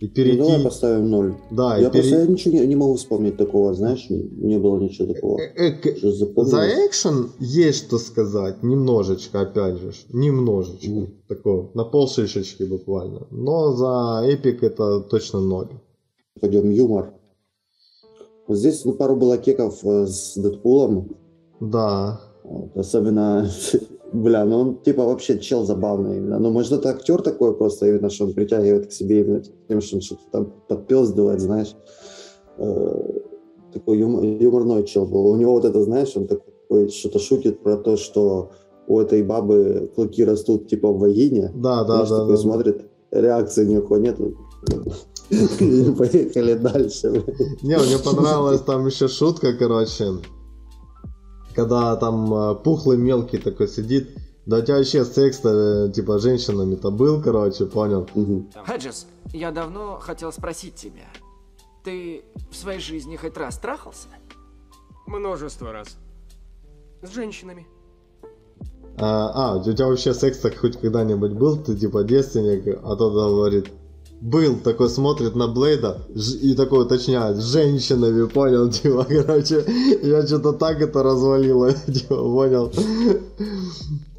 И перейти... Ну, давай поставим 0. Да, я пере... просто ничего не, не могу вспомнить такого, знаешь, не было ничего такого. Э, э, за экшен есть что сказать, немножечко, опять же, немножечко, mm. такого, на полшишечки буквально. Но за эпик это точно 0 пойдем юмор. Вот здесь ну, пару было кеков э, с Дэдпулом. Да. Вот, особенно, (laughs) бля, ну он типа вообще чел забавный именно. Ну, может, это актер такой просто, именно, что он притягивает к себе именно тем, что он что-то там подпездывает, знаешь. Э, такой юм, юморной чел был. У него вот это, знаешь, он такой что-то шутит про то, что у этой бабы клыки растут типа в вагине. Да, да, да. такой да, смотрит, реакции никакой нет. (laughs) Поехали дальше. Не, мне понравилась там еще шутка, короче. когда там э, пухлый мелкий такой сидит, да у тебя вообще секс-то, э, типа, женщинами-то был, короче, понял? Хаджис, я давно хотел спросить тебя. Ты в своей жизни хоть раз трахался? Множество раз. С женщинами. А, а, у тебя вообще секс так хоть когда-нибудь был? Ты типа девственник, а тот говорит, был, такой смотрит на Блейда и такой уточняет, женщинами, понял, (laughs) типа, короче, я что-то так это развалило, (laughs) типа, понял?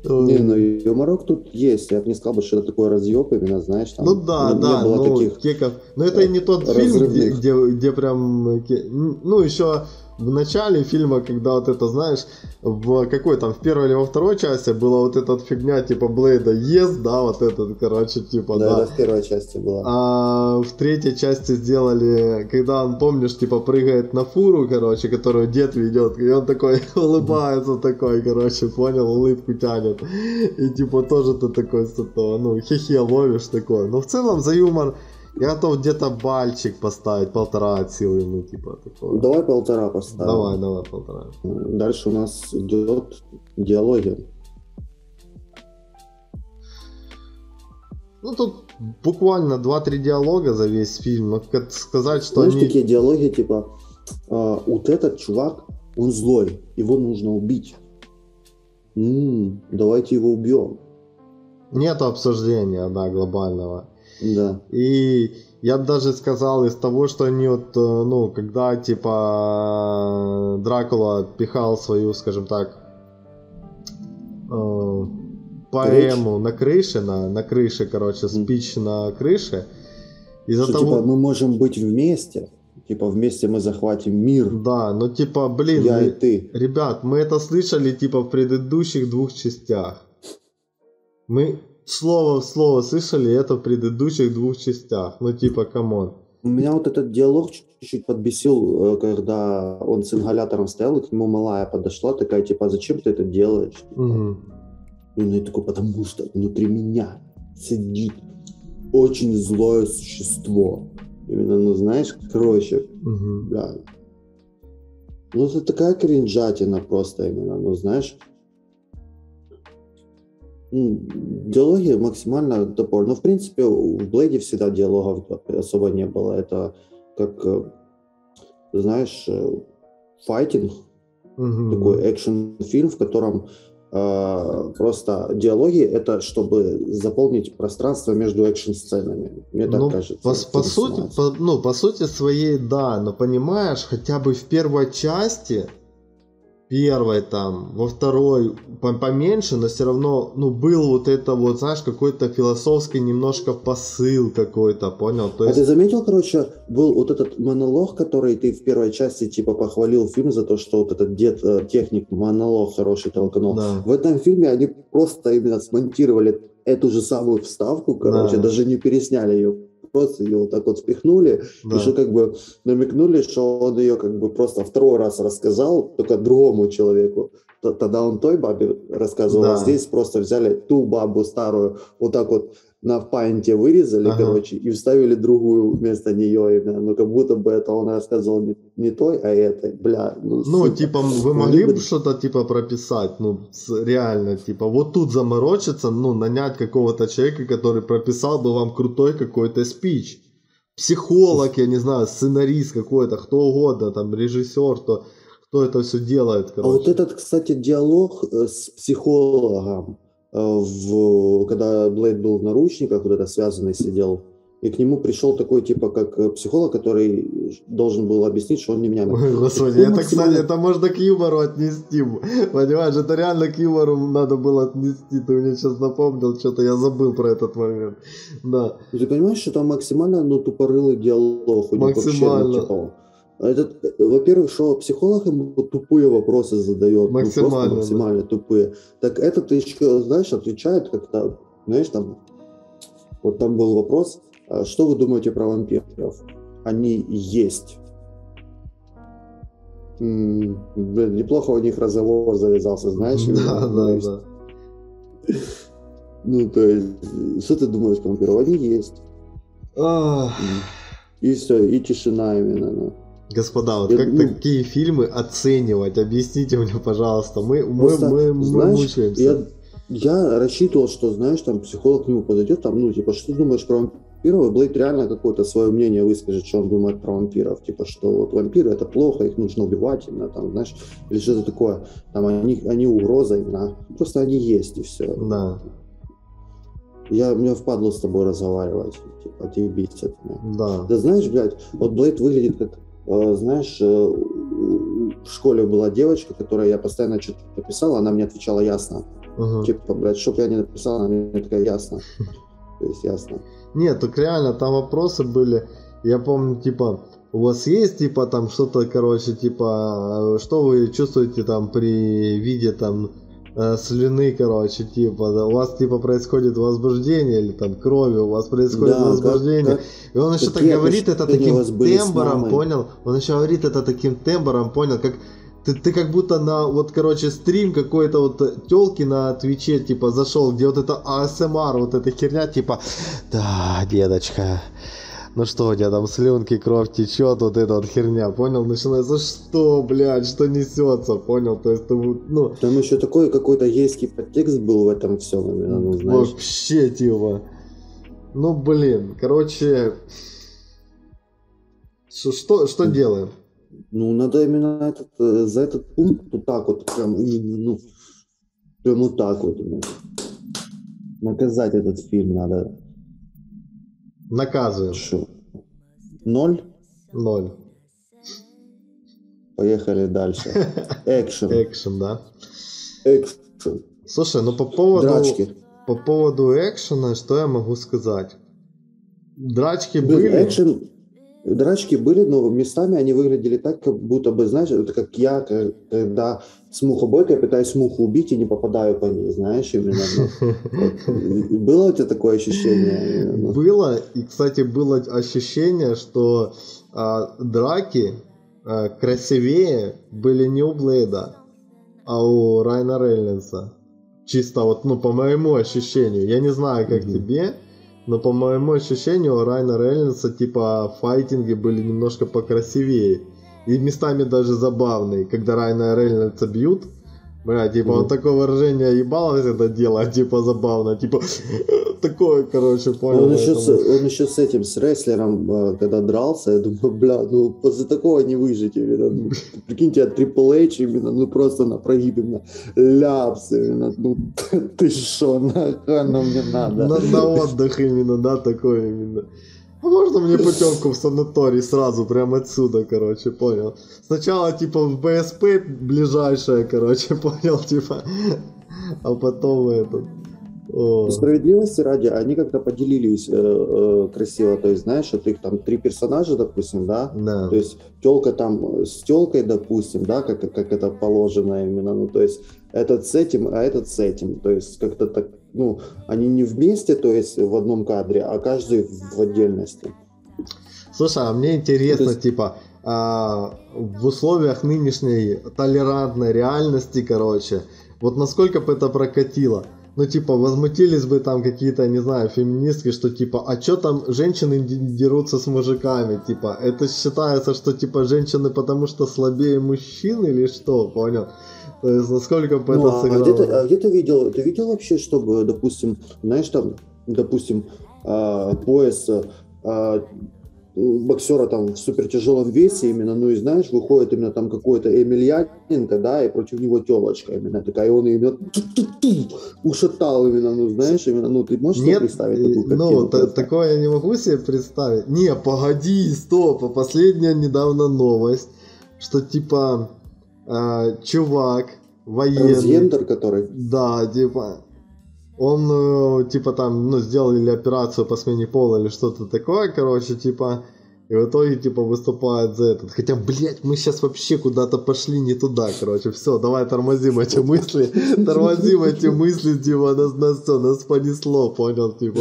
Не, ну юморок тут есть. Я бы не сказал бы, что это такой разъеб именно, знаешь, там. Ну да, не да, было ну, таких кеков. Но это и не тот фильм, где, разрывных. где, где прям... э, Ну, еще в начале фильма, когда вот это, знаешь, в какой там, в первой или во второй части была вот эта фигня, типа, Блейда ест, да, вот этот, короче, типа, Да, да. это в первой части было. А в третьей части сделали, когда он, помнишь, типа прыгает на фуру, короче, которую дед ведет, и он такой (laughs) улыбается такой, короче, понял, улыбку тянет. И типа тоже ты такой с этого, ну, хихе ловишь такой. Но в целом за юмор я готов где-то бальчик поставить, полтора от силы, ну, типа такого. Давай полтора поставим. Давай, давай, полтора. Дальше у нас идет диалоги. Ну, тут буквально 2-3 диалога за весь фильм, но как сказать, что Знаешь, они... такие диалоги, типа, а, вот этот чувак, он злой, его нужно убить. М, давайте его убьем. Нету обсуждения, да, глобального. Да. И я бы даже сказал из того, что они вот, э, ну, когда, типа, Дракула пихал свою, скажем так, э, поэму на крыше, на, на крыше, короче, спич на крыше, из-за Что, того... типа, мы можем быть вместе. Типа, вместе мы захватим мир. Да, ну, типа, блин, Я и ты. ребят, мы это слышали, типа, в предыдущих двух частях. Мы слово в слово слышали это в предыдущих двух частях. Ну, типа, come on. Меня вот этот диалог чуть-чуть подбесил, э, когда он с ингалятором стоял, и к нему малая подошла, такая, типа, «А зачем ты это делаешь? Мгм. И он такой, потому что внутри меня сидит очень злое существо. Именно, ну знаешь, короче, Мгм. бля. Ну это такая кринжатина просто именно, ну знаешь. М, Диалоги максимально топор. Ну, в принципе, в Блейде всегда диалогов особо не было. Это как, э, знаешь, э, файтинг, Мгм. такой экшн-фильм, в котором э, просто диалоги это чтобы заполнить пространство между экшн-сценами. Мне так ну, кажется. По, по сути, по- ну, по сути своей, да, но понимаешь, хотя бы в первой части, первой там, во второй по- поменьше, но все равно, ну, был вот это вот, знаешь, какой-то философский немножко посыл какой-то, понял? То А есть, ты заметил, короче, был вот этот монолог, который ты в первой части типа похвалил фильм за то, что вот этот дед э, техник монолог хороший толкнул. да. В этом фильме они просто именно смонтировали эту же самую вставку, короче, Да. даже не пересняли ее, просто ее вот так вот спихнули, да. и что как бы намекнули, что он ее как бы просто второй раз рассказал, только другому человеку. Т- Тогда он той бабе рассказывал, Да. а здесь просто взяли ту бабу старую, вот так вот на паинте вырезали, Ага. короче, и вставили другую вместо нее именно. Ну, как будто бы это он рассказывал не, не той, а этой. Бля, ну, Ну, сука. типа, вы Могли бы что-то, типа, прописать, ну, реально, типа, вот тут заморочиться, ну, нанять какого-то человека, который прописал бы вам крутой какой-то спич. Психолог, я не знаю, сценарист какой-то, кто угодно, там, режиссер, кто, кто это все делает, А вот короче. этот, кстати, диалог э, с психологом, в, когда Блейд был в наручниках, вот это связанный сидел, и к нему пришел такой, типа, как э, психолог, который должен был объяснить, что он не меня. Ой, господи, это, максимально- кстати, это можно к юмору отнести, понимаешь, это реально к юмору надо было отнести, ты мне сейчас напомнил, что-то я забыл про этот момент, да. Ты понимаешь, что там максимально ну, тупорылый диалог у них вообще, ну, Максимально. типа, этот, во-первых, что психолог ему тупые вопросы задает, ну, Максимально, да. максимально тупые. Так этот еще, знаешь, отвечает как-то, знаешь, там, вот там был вопрос, а что вы думаете про вампиров? Они есть. Блин, неплохо у них разговор завязался, знаешь? (laughs) Да, да, да. (laughs) Ну, то есть, что ты думаешь про вампиров? Они есть. И все, и тишина именно. Господа, вот Я- как ну- такие фильмы оценивать? Объясните мне, пожалуйста. Мы, мы. Мы, мы, Просто, мы, знаешь, мучаемся. я, я рассчитывал, что, знаешь, там психолог к нему подойдет, там, ну, типа, что ты думаешь про вампиров, и Блейд реально какое-то свое мнение выскажет, что он думает про вампиров, типа, что вот вампиры это плохо, их нужно убивать, именно, там, знаешь, или что-то такое, там, они, они угроза именно, просто они есть, и все. Да, Я, мне впадло с тобой разговаривать, типа, отъебись от меня. да. Да знаешь, блядь, вот Блейд выглядит как, э, знаешь, э, в школе была девочка, которая я постоянно что-то писала, она мне отвечала ясно. Мгм. Типа, блядь, чтоб я не написал, она мне такая ясно. (laughs) То есть ясно. Нет, так реально там вопросы были. Я помню, типа, у вас есть, типа, там что-то, короче, типа, э, что вы чувствуете там при виде там э, слюны, короче, типа, да, у вас типа происходит возбуждение или там крови, у вас происходит Да, как- возбуждение. как- И он еще так говорит это таким тембром, понял? Он еще говорит это таким тембром, понял, как ты, ты как будто на вот, короче, стрим какой-то вот телки на Твиче, типа, зашел, где вот это АСМР, вот эта херня, типа, да, деточка, ну что у тебя там слюнки, кровь течет, вот эта вот херня, понял? Начинается, что, блядь, что несется, понял? То есть, ты вот, ну, Там еще такой какой-то гейский подтекст был в этом всем именно, ну, знаешь. вообще, типа, ну, блин, короче, что, что, что делаем? Ну, надо именно этот, э, за этот пункт вот так вот, прям, ну, прям вот так вот. Наказать этот фильм надо. Наказываем. Что? Ноль? Ноль. Поехали дальше. (laughs) Экшен. Экшен, да. Экшен. Слушай, ну по поводу... Драчки. По поводу экшена, что я могу сказать? Драчки Блин, были. экшен, драчки были, но местами они выглядели так, как будто бы, знаешь, это как я, когда с мухобойкой пытаюсь муху убить и не попадаю по ней, знаешь, именно. ну. Вот. Было у тебя такое ощущение? именно? Было, и, кстати, было ощущение, что а, драки а, красивее были не у Блейда, а у Райна Рейнольдса. Чисто вот, ну, по моему ощущению. Я не знаю, как Мгм. тебе, но по моему ощущению у Райна Рейнольдса, типа, файтинги были немножко покрасивее. И местами даже забавные, когда Райна Рейнольдса бьют. Бля, типа, он Мгм. такое выражение ебалось это дело, типа, забавно. Типа, (laughs) такое, короче, понял. Он еще, с, он еще с этим, с рестлером, э, когда дрался, я думаю, бля, ну после такого не выжить именно. Ну, прикиньте, от Triple H именно, ну просто на прогиб именно, ляпс именно, ну (laughs) ты шо, нахуй оно мне надо. На, на отдых именно, да, такое именно. А можно мне (laughs) путевку в санаторий сразу, прямо отсюда, короче, понял? Сначала, типа, в БСП ближайшее, короче, (laughs) понял, типа, а потом этот... О, Справедливости ради, они как-то поделились э, э, красиво, то есть, знаешь, вот их там три персонажа, допустим, да, да. то есть телка там с телкой, допустим, да, как, как это положено именно, ну, то есть этот с этим, а этот с этим, то есть как-то так, ну, они не вместе, то есть в одном кадре, а каждый в отдельности. Слушай, а мне интересно, есть- типа, а, в условиях нынешней толерантной реальности, короче, вот насколько бы это прокатило? Ну, типа, возмутились бы там какие-то, не знаю, феминистки, что типа, а чё там женщины дерутся с мужиками? Типа, это считается, что типа женщины потому что слабее мужчин или что, понял? То есть, насколько бы Ну, это а сыграло? где ты, а где ты видел, ты видел вообще, чтобы, допустим, знаешь, там, допустим, а, пояс а, боксера там в супертяжелом весе именно, ну и знаешь, выходит именно там какой-то Эмильяненко, да, и против него телочка именно такая, и он именно (clicks tongue) ушатал именно, ну знаешь, именно, ну ты можешь себе Нет, представить э, такую ну, картину? та- просто? такое я не могу себе представить. Не, погоди, стоп, а последняя недавно новость, что типа а, чувак военный, Трансгендер, который... да, типа он э, типа там, ну, сделали операцию по смене пола или что-то такое, короче, типа и в итоге, типа, выступает за этот. Хотя, блядь, мы сейчас вообще куда-то пошли не туда, короче. Все, давай тормозим эти мысли. Тормозим эти мысли, типа, нас, нас все, нас понесло, понял, типа,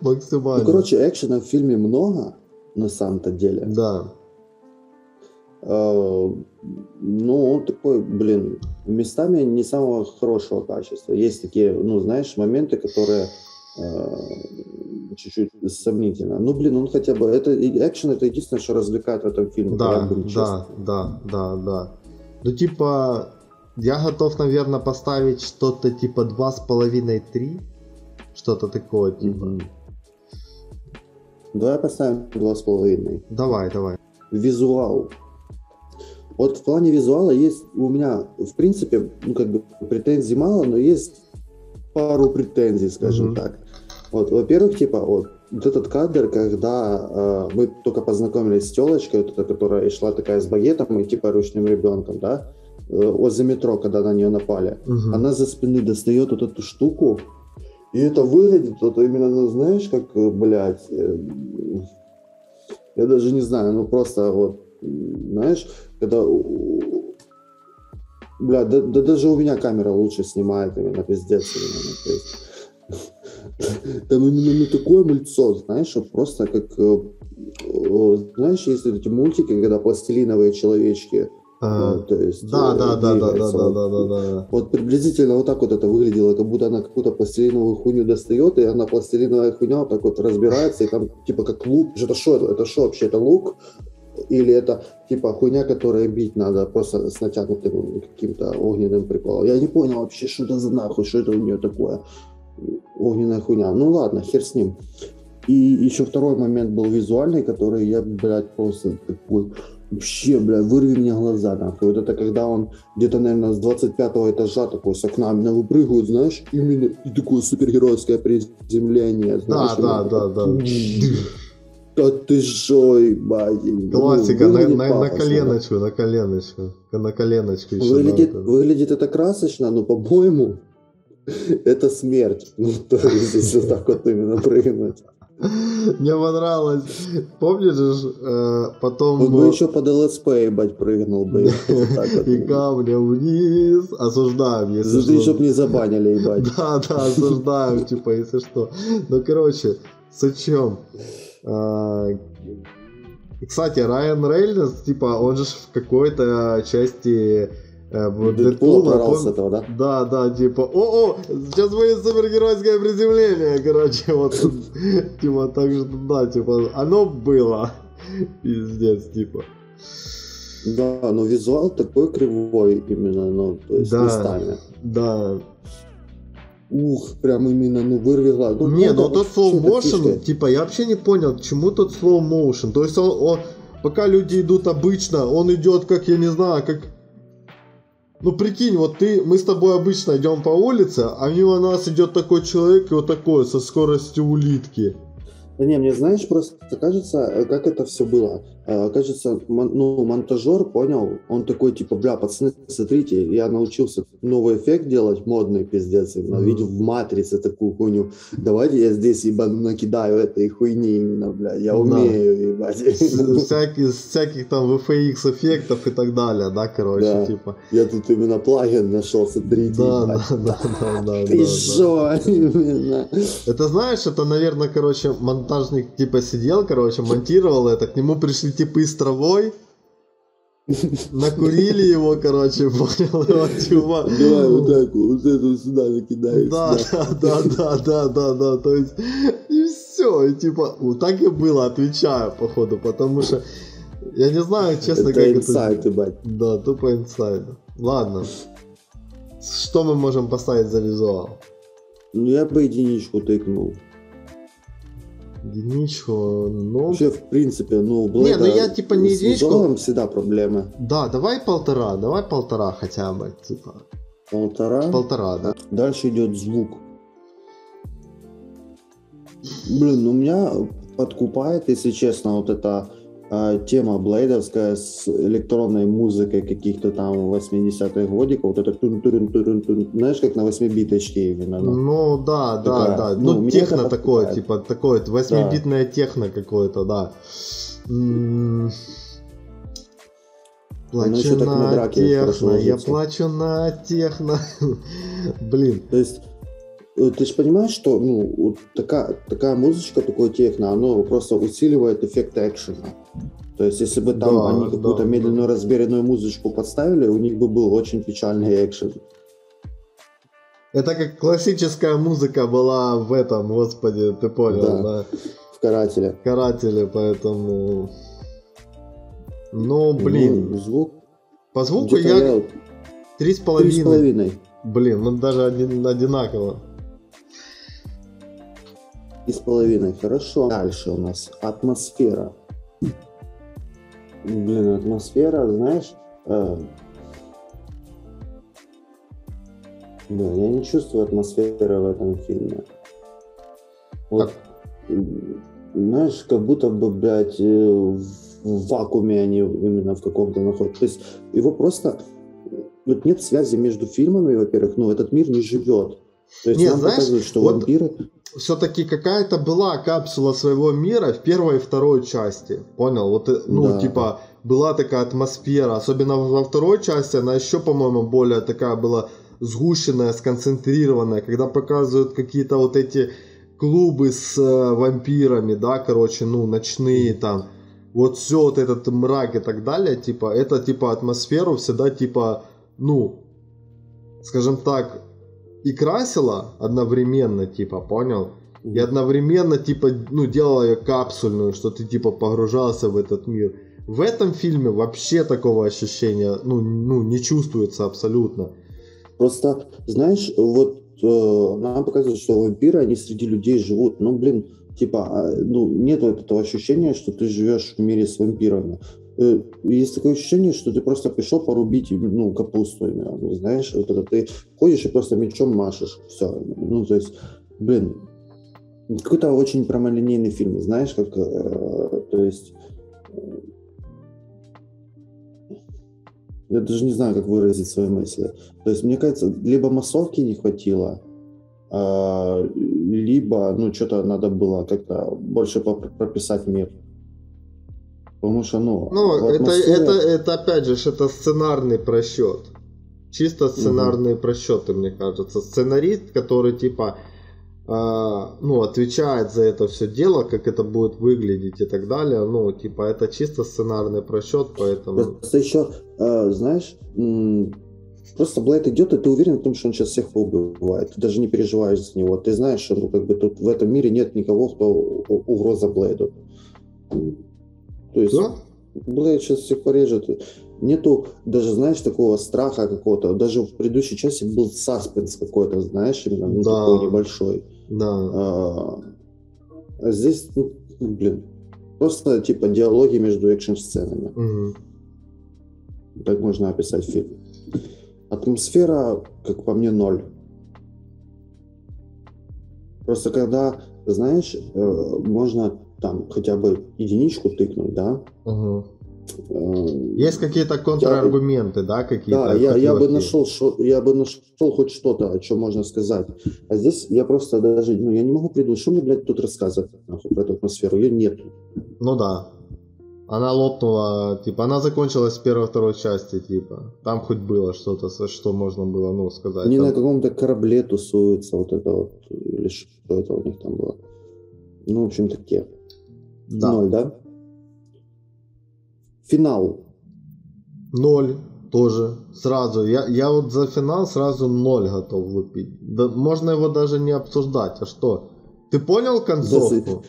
максимально. Ну, короче, экшена в фильме много, на самом-то деле. Да. Э, Ну, он такой, блин, местами не самого хорошего качества. Есть такие, ну, знаешь, моменты, которые э, чуть-чуть сомнительно. Ну, блин, он хотя бы... Это экшен, это единственное, что развлекает в этом фильме. Да, да, да, да, да. Ну, типа, я готов, наверное, поставить что-то типа 2,5-3. Что-то такое, типа. Давай поставим два с половиной. Давай, давай. Визуал. Вот в плане визуала есть у меня, в принципе, ну, как бы претензий мало, но есть пару претензий, скажем Мгм. так. Вот, во-первых, типа, вот, вот этот кадр, когда э, мы только познакомились с телочкой, вот эта, которая шла такая с багетом и типа ручным ребенком, да, э, возле метро, когда на нее напали. Мгм. Она за спины достает вот эту штуку, и это выглядит вот именно, ну, знаешь, как, э, блядь, э, я даже не знаю, ну просто вот, знаешь, когда, бля, да, да даже у меня камера лучше снимает именно пиздец именно, то есть, (laughs) там именно ну, такое мальцо, знаешь, вот просто как, э, э, знаешь, есть эти мультики, когда пластилиновые человечки, А, ну, то есть, Да, э, да, да, да, да, да, да, да, да. Вот приблизительно вот так вот это выглядело, как будто она какую-то пластилиновую хуйню достает, и она пластилиновая хуйня вот так вот разбирается, и там типа как лук. Это что это? Это что вообще? Это лук? Или это типа хуйня, которая бить надо просто с натянутым каким-то огненным приколом? Я не понял вообще, что это за нахуй, что это у нее такое огненная хуйня. Ну ладно, хер с ним. И еще второй момент был визуальный, который я, блядь, просто такой... Вообще, блядь, вырви мне глаза, нахуй. Вот это когда он где-то, наверное, с 25 этажа такой с окна именно выпрыгивает, знаешь, именно и такое супергеройское приземление, знаешь. Да, именно да, такое. да, Да ты шо, ебать. Ну, Классика, на, выглядит на, на пафосно, коленочку, на коленочку. На коленочку еще. Выглядит, надо. выглядит это красочно, но, по-моему, (laughs) это смерть. (laughs) Ну, то есть, если вот так вот именно прыгнуть. Мне понравилось. Помнишь, же, э, потом... Он бы э, еще под ЛСП, ебать, прыгнул бы. (laughs) И камнем вниз. Осуждаем, если ты, что. чтоб не забанили, ебать. Да, да, осуждаем, типа, если что. Ну, короче, с чем? А, Кстати, Райан Рейнольдс, типа, он же в какой-то части э, Дэдпула Дэдпула, с этого, да? Да, да, типа, о-о, сейчас будет супергеройское приземление, (laughs) короче, вот, (laughs) типа, так что, да, типа, оно было, пиздец, типа. Да, но визуал такой кривой именно, ну, то есть Да. местами. Да, Ух, прям именно, ну, вырви глаз. Ну, не, ну тот slow motion, типа, я вообще не понял, к чему тот slow motion. То есть он, он- пока люди идут обычно, он идет как, я не знаю, как... Ну прикинь, вот ты, мы с тобой обычно идем по улице, а мимо нас идет такой человек и вот такой, со скоростью улитки. Да не, мне знаешь, просто кажется, э, как это все было. Э, Кажется, мон- ну, монтажер понял, он такой, типа, бля, пацаны, смотрите, я научился новый эффект делать, модный пиздец, именно, Мгм. видел в Матрице такую хуйню. Давайте я здесь, ебану, накидаю этой хуйни именно, бля, я Да. умею, ебать. С- всяких, всяких там VFX эффектов и так далее, да, короче, Да. типа. Я тут именно плагин нашел, смотрите, Да, ебать. да, да, да, да, (laughs) Ты да, да. шо, именно. Это знаешь, это, наверное, короче, монтажник типа сидел, короче, монтировал это, к нему пришли типы с травой, накурили его, короче, понял, его чувак. Давай вот так, вот эту сюда накидай. Да, (laughs) да, да, да, да, да, то есть, и все, и типа, вот так и было, отвечаю, походу, потому что, я не знаю, честно, Это как это... ебать. Да, тупо инсайд. Ладно. Что мы можем поставить за визуал? Ну, я бы единичку тыкнул. Единичку, ну... Вообще, в принципе, ну, Не, Блэда ну я, типа, не с единичку. визуалом всегда проблемы. Да, давай полтора, давай полтора хотя бы, типа. Полтора. Полтора, да. Дальше идет звук. Блин, ну меня подкупает, если честно, вот эта а, тема блейдовская с электронной музыкой каких-то там 80-х годиков. Вот это тун тун тун тун знаешь, как на 8-биточке именно. ну. Ну да, да, Такая, да. ну, Ну, меня техно это такое, типа, такое, 8-битное техно какое-то, да. Ещё Плачу на техно, я плачу на техно. Блин, То есть ты же понимаешь, что ну, вот такая, такая музычка, такое техно, оно просто усиливает эффект экшена. То есть, если бы там Да, они да, какую-то да. медленную размеренную музычку подставили, у них бы был очень печальный экшен. Это как классическая музыка была в этом, господи, ты понял, Да. да? В «Карателе». Каратели, поэтому... Ну, блин, Ну, звук по звуку я три с половиной. Блин, ну даже один, одинаково. Три с половиной. Хорошо. Дальше у нас атмосфера. Блин, атмосфера, знаешь, э, да, я не чувствую атмосферы в этом фильме. Вот, знаешь, как будто бы, блядь, э, в вакууме они именно в каком-то находятся. То есть его просто... Вот нет связи между фильмами, во-первых, ну, этот мир не живет. То есть Не, нам знаешь, показывают, что вот вампиры... Все-таки какая-то была капсула своего мира в первой и второй части. Понял? Вот, э, ну, Да. типа, была такая атмосфера. Особенно во второй части она еще, по-моему, более такая была сгущенная, сконцентрированная. Когда показывают какие-то вот эти клубы с э, вампирами, да, короче, ну, ночные там. Вот все вот этот мрак и так далее, типа, это, типа, атмосферу всегда, типа, ну, скажем так, и красила одновременно, типа, понял? И одновременно, типа, ну, делала ее капсульную, что ты, типа, погружался в этот мир. В этом фильме вообще такого ощущения, ну, ну не чувствуется абсолютно. Просто, знаешь, вот э, нам показывают, что вампиры, они среди людей живут. Ну, блин, типа, а, ну, нет этого ощущения, что ты живешь в мире с вампирами. Э, Есть такое ощущение, что ты просто пришел порубить, ну, капусту, именно, знаешь, вот это ты ходишь и просто мечом машешь, все. Ну, то есть, блин, какой-то очень прямолинейный фильм, знаешь, как, э, то есть, я даже не знаю, как выразить свои мысли. То есть, мне кажется, либо массовки не хватило, а, либо, ну, что-то надо было как-то больше прописать мир. Потому что, ну, Ну, это, атмосфере- это, это, опять же, это сценарный просчет. Чисто сценарные просчеты, мне кажется. Сценарист, который, типа, а, ну, отвечает за это все дело, как это будет выглядеть и так далее. Ну, типа, это чисто сценарный просчет, поэтому... Просто еще, э, знаешь, м, просто Блейд идет, и ты уверен в том, что он сейчас всех поубивает. Ты даже не переживаешь за него. Ты знаешь, что ну, как бы тут в этом мире нет никого, кто угроза Блейду. То есть Да? Блейд сейчас всех порежет. Нету даже, знаешь, такого страха какого-то. Даже в предыдущей части был саспенс какой-то, знаешь, именно ну, Да. такой небольшой. Да. А, а здесь, ну, блин, просто типа диалоги между экшн-сценами. Мгм. Так можно описать фильм. Атмосфера, как по мне, ноль. Просто когда, знаешь, э, можно там хотя бы единичку тыкнуть, да? Э, Есть какие-то контраргументы, да, какие-то? Да, я, я бы нашел, шо- я бы нашел хоть что-то, о чем можно сказать. А здесь я просто даже, ну, я не могу придумать, что мне, блядь, тут рассказывать нахуй, про эту атмосферу. Ее нет. Ну да. Она лопнула, типа, она закончилась в первой-второй части, типа. Там хоть было что-то, что можно было, ну, сказать. Они Там- на каком-то корабле тусуются, вот это вот, или что это у них там было. Ну, в общем, такие. Да. Ноль, да? Финал. Ноль тоже. Сразу. Я, я вот за финал сразу ноль готов выпить. Да, можно его даже не обсуждать. А что? Ты понял концовку?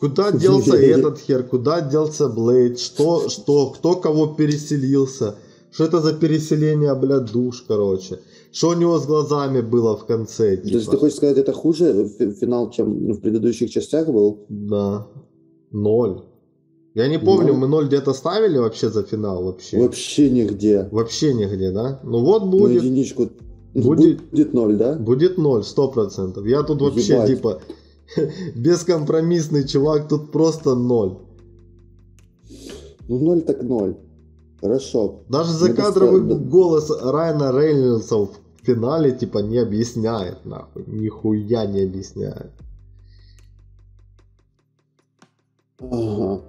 Куда делся (laughs) этот хер? Куда делся Блейд? Что, что, кто кого переселился? Что это за переселение, блядь, душ, короче? Что у него с глазами было в конце? То есть типа? ты хочешь сказать, это хуже фи- финал, чем в предыдущих частях был? Да. Ноль. Я не помню, Ноль? мы ноль где-то ставили вообще за финал вообще? Вообще нигде. Вообще нигде, да? Ну вот Ну, будет. единичку. Будет- Будет ноль, да? Будет ноль, сто процентов. Я тут вообще, Ебать. типа, (laughs) бескомпромиссный чувак, тут просто ноль. Ну, ноль так ноль. Хорошо. Даже Ну, закадровый это- голос Райана Рейнольдса в финале, типа, не объясняет, нахуй. Нихуя не объясняет. Ага.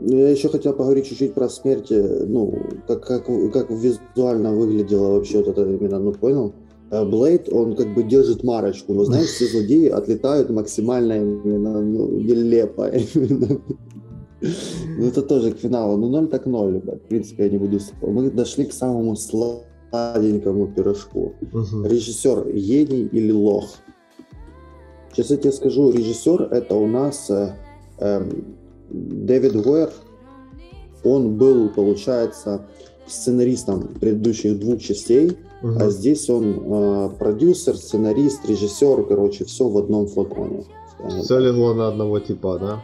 Ну, Я еще хотел поговорить чуть-чуть про смерть, э, ну, как, как, как визуально выглядело вообще вот это именно, ну, понял? Э, Блейд, он как бы держит марочку, но знаешь, все злодеи отлетают максимально именно, ну, нелепо. (laughs) именно. Ну, это тоже к финалу. Ну, ноль так ноль. В принципе, я не буду... Мы дошли к самому сладенькому пирожку. Режиссер гений или лох? Сейчас я тебе скажу, режиссер это у нас э, эм, Дэвид Гойер. Он был, получается, сценаристом предыдущих двух частей, Мгм. а здесь он э, продюсер, сценарист, режиссер, короче, все в одном флаконе. Все легло на одного типа, да?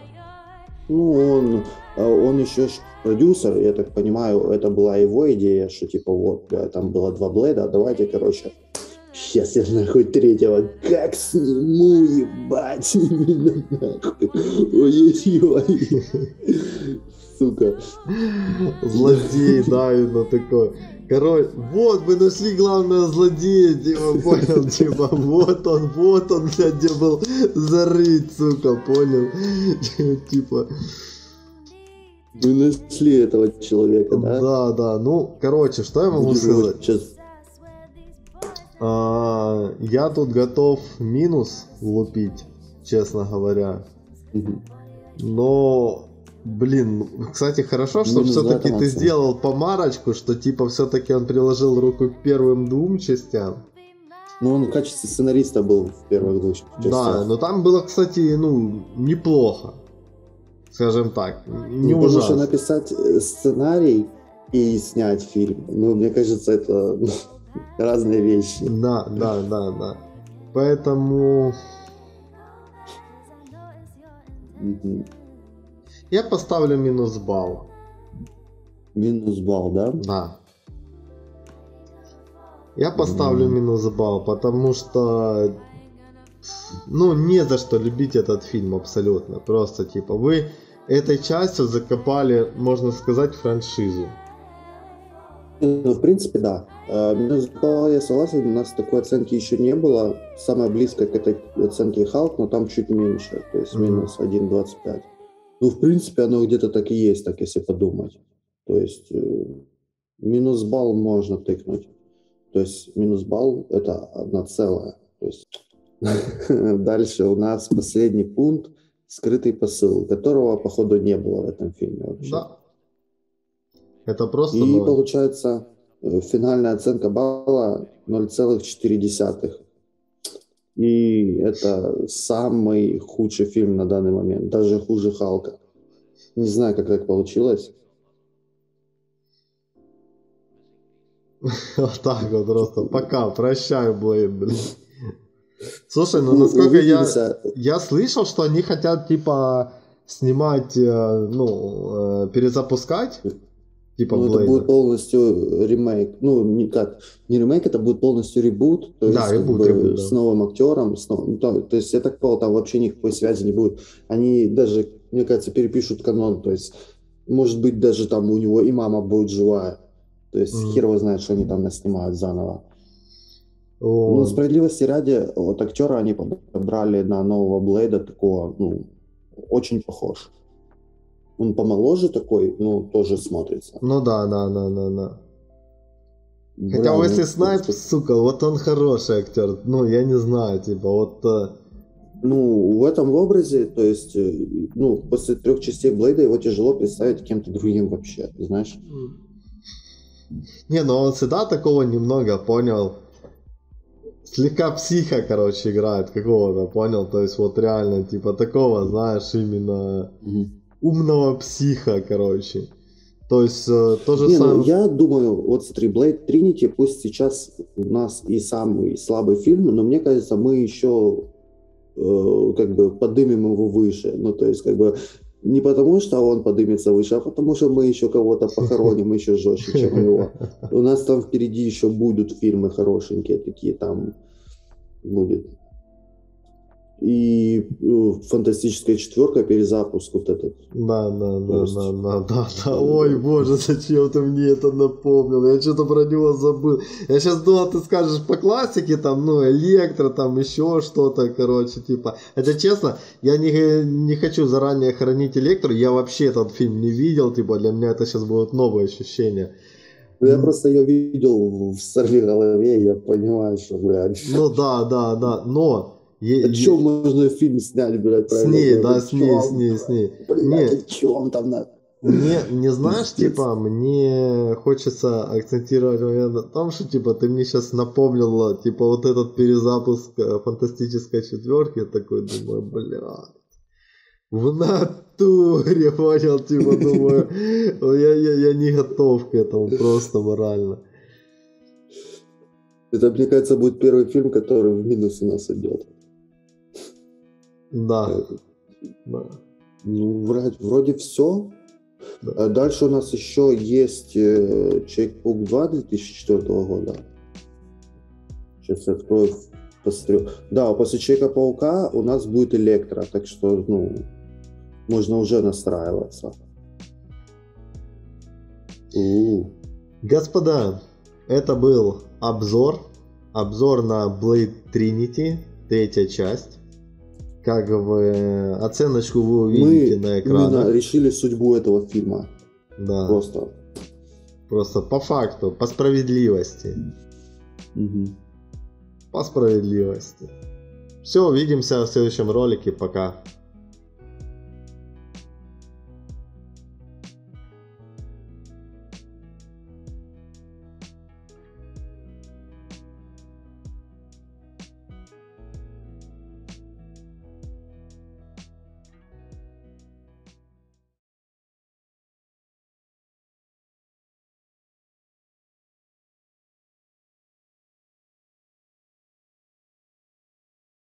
Ну, он, э, он еще продюсер, я так понимаю, это была его идея, что типа вот, бля, там было два блейда, давайте, короче, сейчас я нахуй третьего как сниму, ебать, (laughs) именно нахуй. Ой-ой-ой. Сука. Злодей, да, именно такой. Короче, вот, мы нашли главного злодея, типа, (laughs) понял, типа, вот он, вот он, блядь, где был зарыт, сука, понял? (laughs) Типа, Мы нашли этого человека, да? да, да, ну, короче, что я могу сказать? Сейчас А, Я тут готов минус лупить, честно говоря. Но, блин, кстати, хорошо, что Минус все-таки ты сделал помарочку, что типа все-таки он приложил руку к первым двум частям. Ну, он в качестве сценариста был в первых двух частях. Да, но там было, кстати, ну, неплохо. Скажем так, не Ну, Потому что ужасно. написать э, сценарий и снять фильм, ну, мне кажется, это ну, (laughs) разные вещи. Да, да, да, да. Поэтому я поставлю минус балл. Минус балл, да? Да. Я поставлю Мгм. минус балл, потому что ну не за что любить этот фильм абсолютно. Просто типа вы этой частью закопали, можно сказать, франшизу. Ну, в принципе, да. Э, я согласен, у нас такой оценки еще не было. Самое близкое к этой оценке Халк, но там чуть меньше, то есть минус 1,25. Ну, в принципе, оно где-то так и есть, так если подумать. То есть э, минус балл можно тыкнуть. То есть минус балл это одна целая. То есть (laughs) дальше у нас последний пункт скрытый посыл, которого походу не было в этом фильме вообще. Да. Это просто И ноль. получается э, финальная оценка балла 0,4. И это самый худший фильм на данный момент, даже хуже Халка. Не знаю, как так получилось. (laughs) Вот так вот просто. Пока, прощай, Блейд, блин. Слушай, ну насколько я, я слышал, что они хотят типа снимать, э, ну, э, перезапускать, типа Ну, это будет полностью ремейк. Ну, не как, не ремейк, это будет полностью ребут. То есть, Да, как ребут, бы, ребут, да. с новым актером. С нов- ну, то, то есть, я так понял, там вообще никакой связи не будет. Они даже, мне кажется, перепишут канон. То есть, может быть, даже там у него и мама будет живая. То есть, Мгм. хер его знает, что они там наснимают заново. Ну, Вот. справедливости ради, вот актера они подобрали на нового Блейда такого, ну, очень похож. Он помоложе такой, ну, тоже смотрится. Ну да, да, да, да, да. Хотя ну, Уэсли Снайпс, это- сука, вот он хороший актер. Ну, я не знаю, типа, вот... э, Ну, в этом образе, то есть, э, ну, после трех частей Блейда его тяжело представить кем-то другим вообще, ты знаешь? Не, ну он всегда такого немного, понял? Слегка психа, короче, играет какого-то, понял? То есть вот реально, типа, такого, знаешь, именно умного психа, короче. То есть э, то же Не, ну, самое... я думаю, вот смотри, Blade Trinity, пусть сейчас у нас и самый слабый фильм, но мне кажется, мы еще э, как бы подымем его выше. Ну, то есть, как бы не потому, что он подымется выше, а потому что мы еще кого-то (laughs) похороним еще жестче, чем его. У нас там впереди еще будут фильмы хорошенькие такие, там будет. И э, фантастическая четверка, перезапуск вот этот. Да, да, да, да, да, да, да. Ой, боже, зачем ты мне это напомнил? Я что-то про него забыл. Я сейчас думал, ты скажешь по классике, там, ну, электро, там, еще что-то, короче, типа. Хотя, честно, я не, не хочу заранее хоронить электро, я вообще этот фильм не видел, типа, для меня это сейчас будут новые ощущения. Ну, я просто ее видел в сорви голове, я понимаю, что, блядь, Ну, да, да, да, но... е- е- чем можно фильм снять, блядь, С ней, да, с ней, с ней, с ней. Блядь, чем там на... Мне, не знаешь, типа, мне хочется акцентировать момент на том, что, типа, ты мне сейчас напомнила, типа, вот этот перезапуск э, фантастической четверки, такой, думаю, бля, в натуре, (laughs) понял, типа, думаю, я, я, я не готов к этому просто морально. Это, мне кажется, будет первый фильм, который в минус у нас идет. Да. да. Ну, вроде, вроде все. Да. Дальше у нас еще есть э, Чекпук 2 2004 года. Сейчас я открою, посмотрю. Да, после Чека Паука у нас будет Электро, так что, ну, можно уже настраиваться. У-у-у. Господа, это был обзор. Обзор на Blade Trinity, третья часть. Как бы оценочку вы увидите Мы на экране. именно решили судьбу этого фильма. Да. Просто. Просто по факту, по справедливости. Угу. По справедливости. Все, увидимся в следующем ролике. Пока.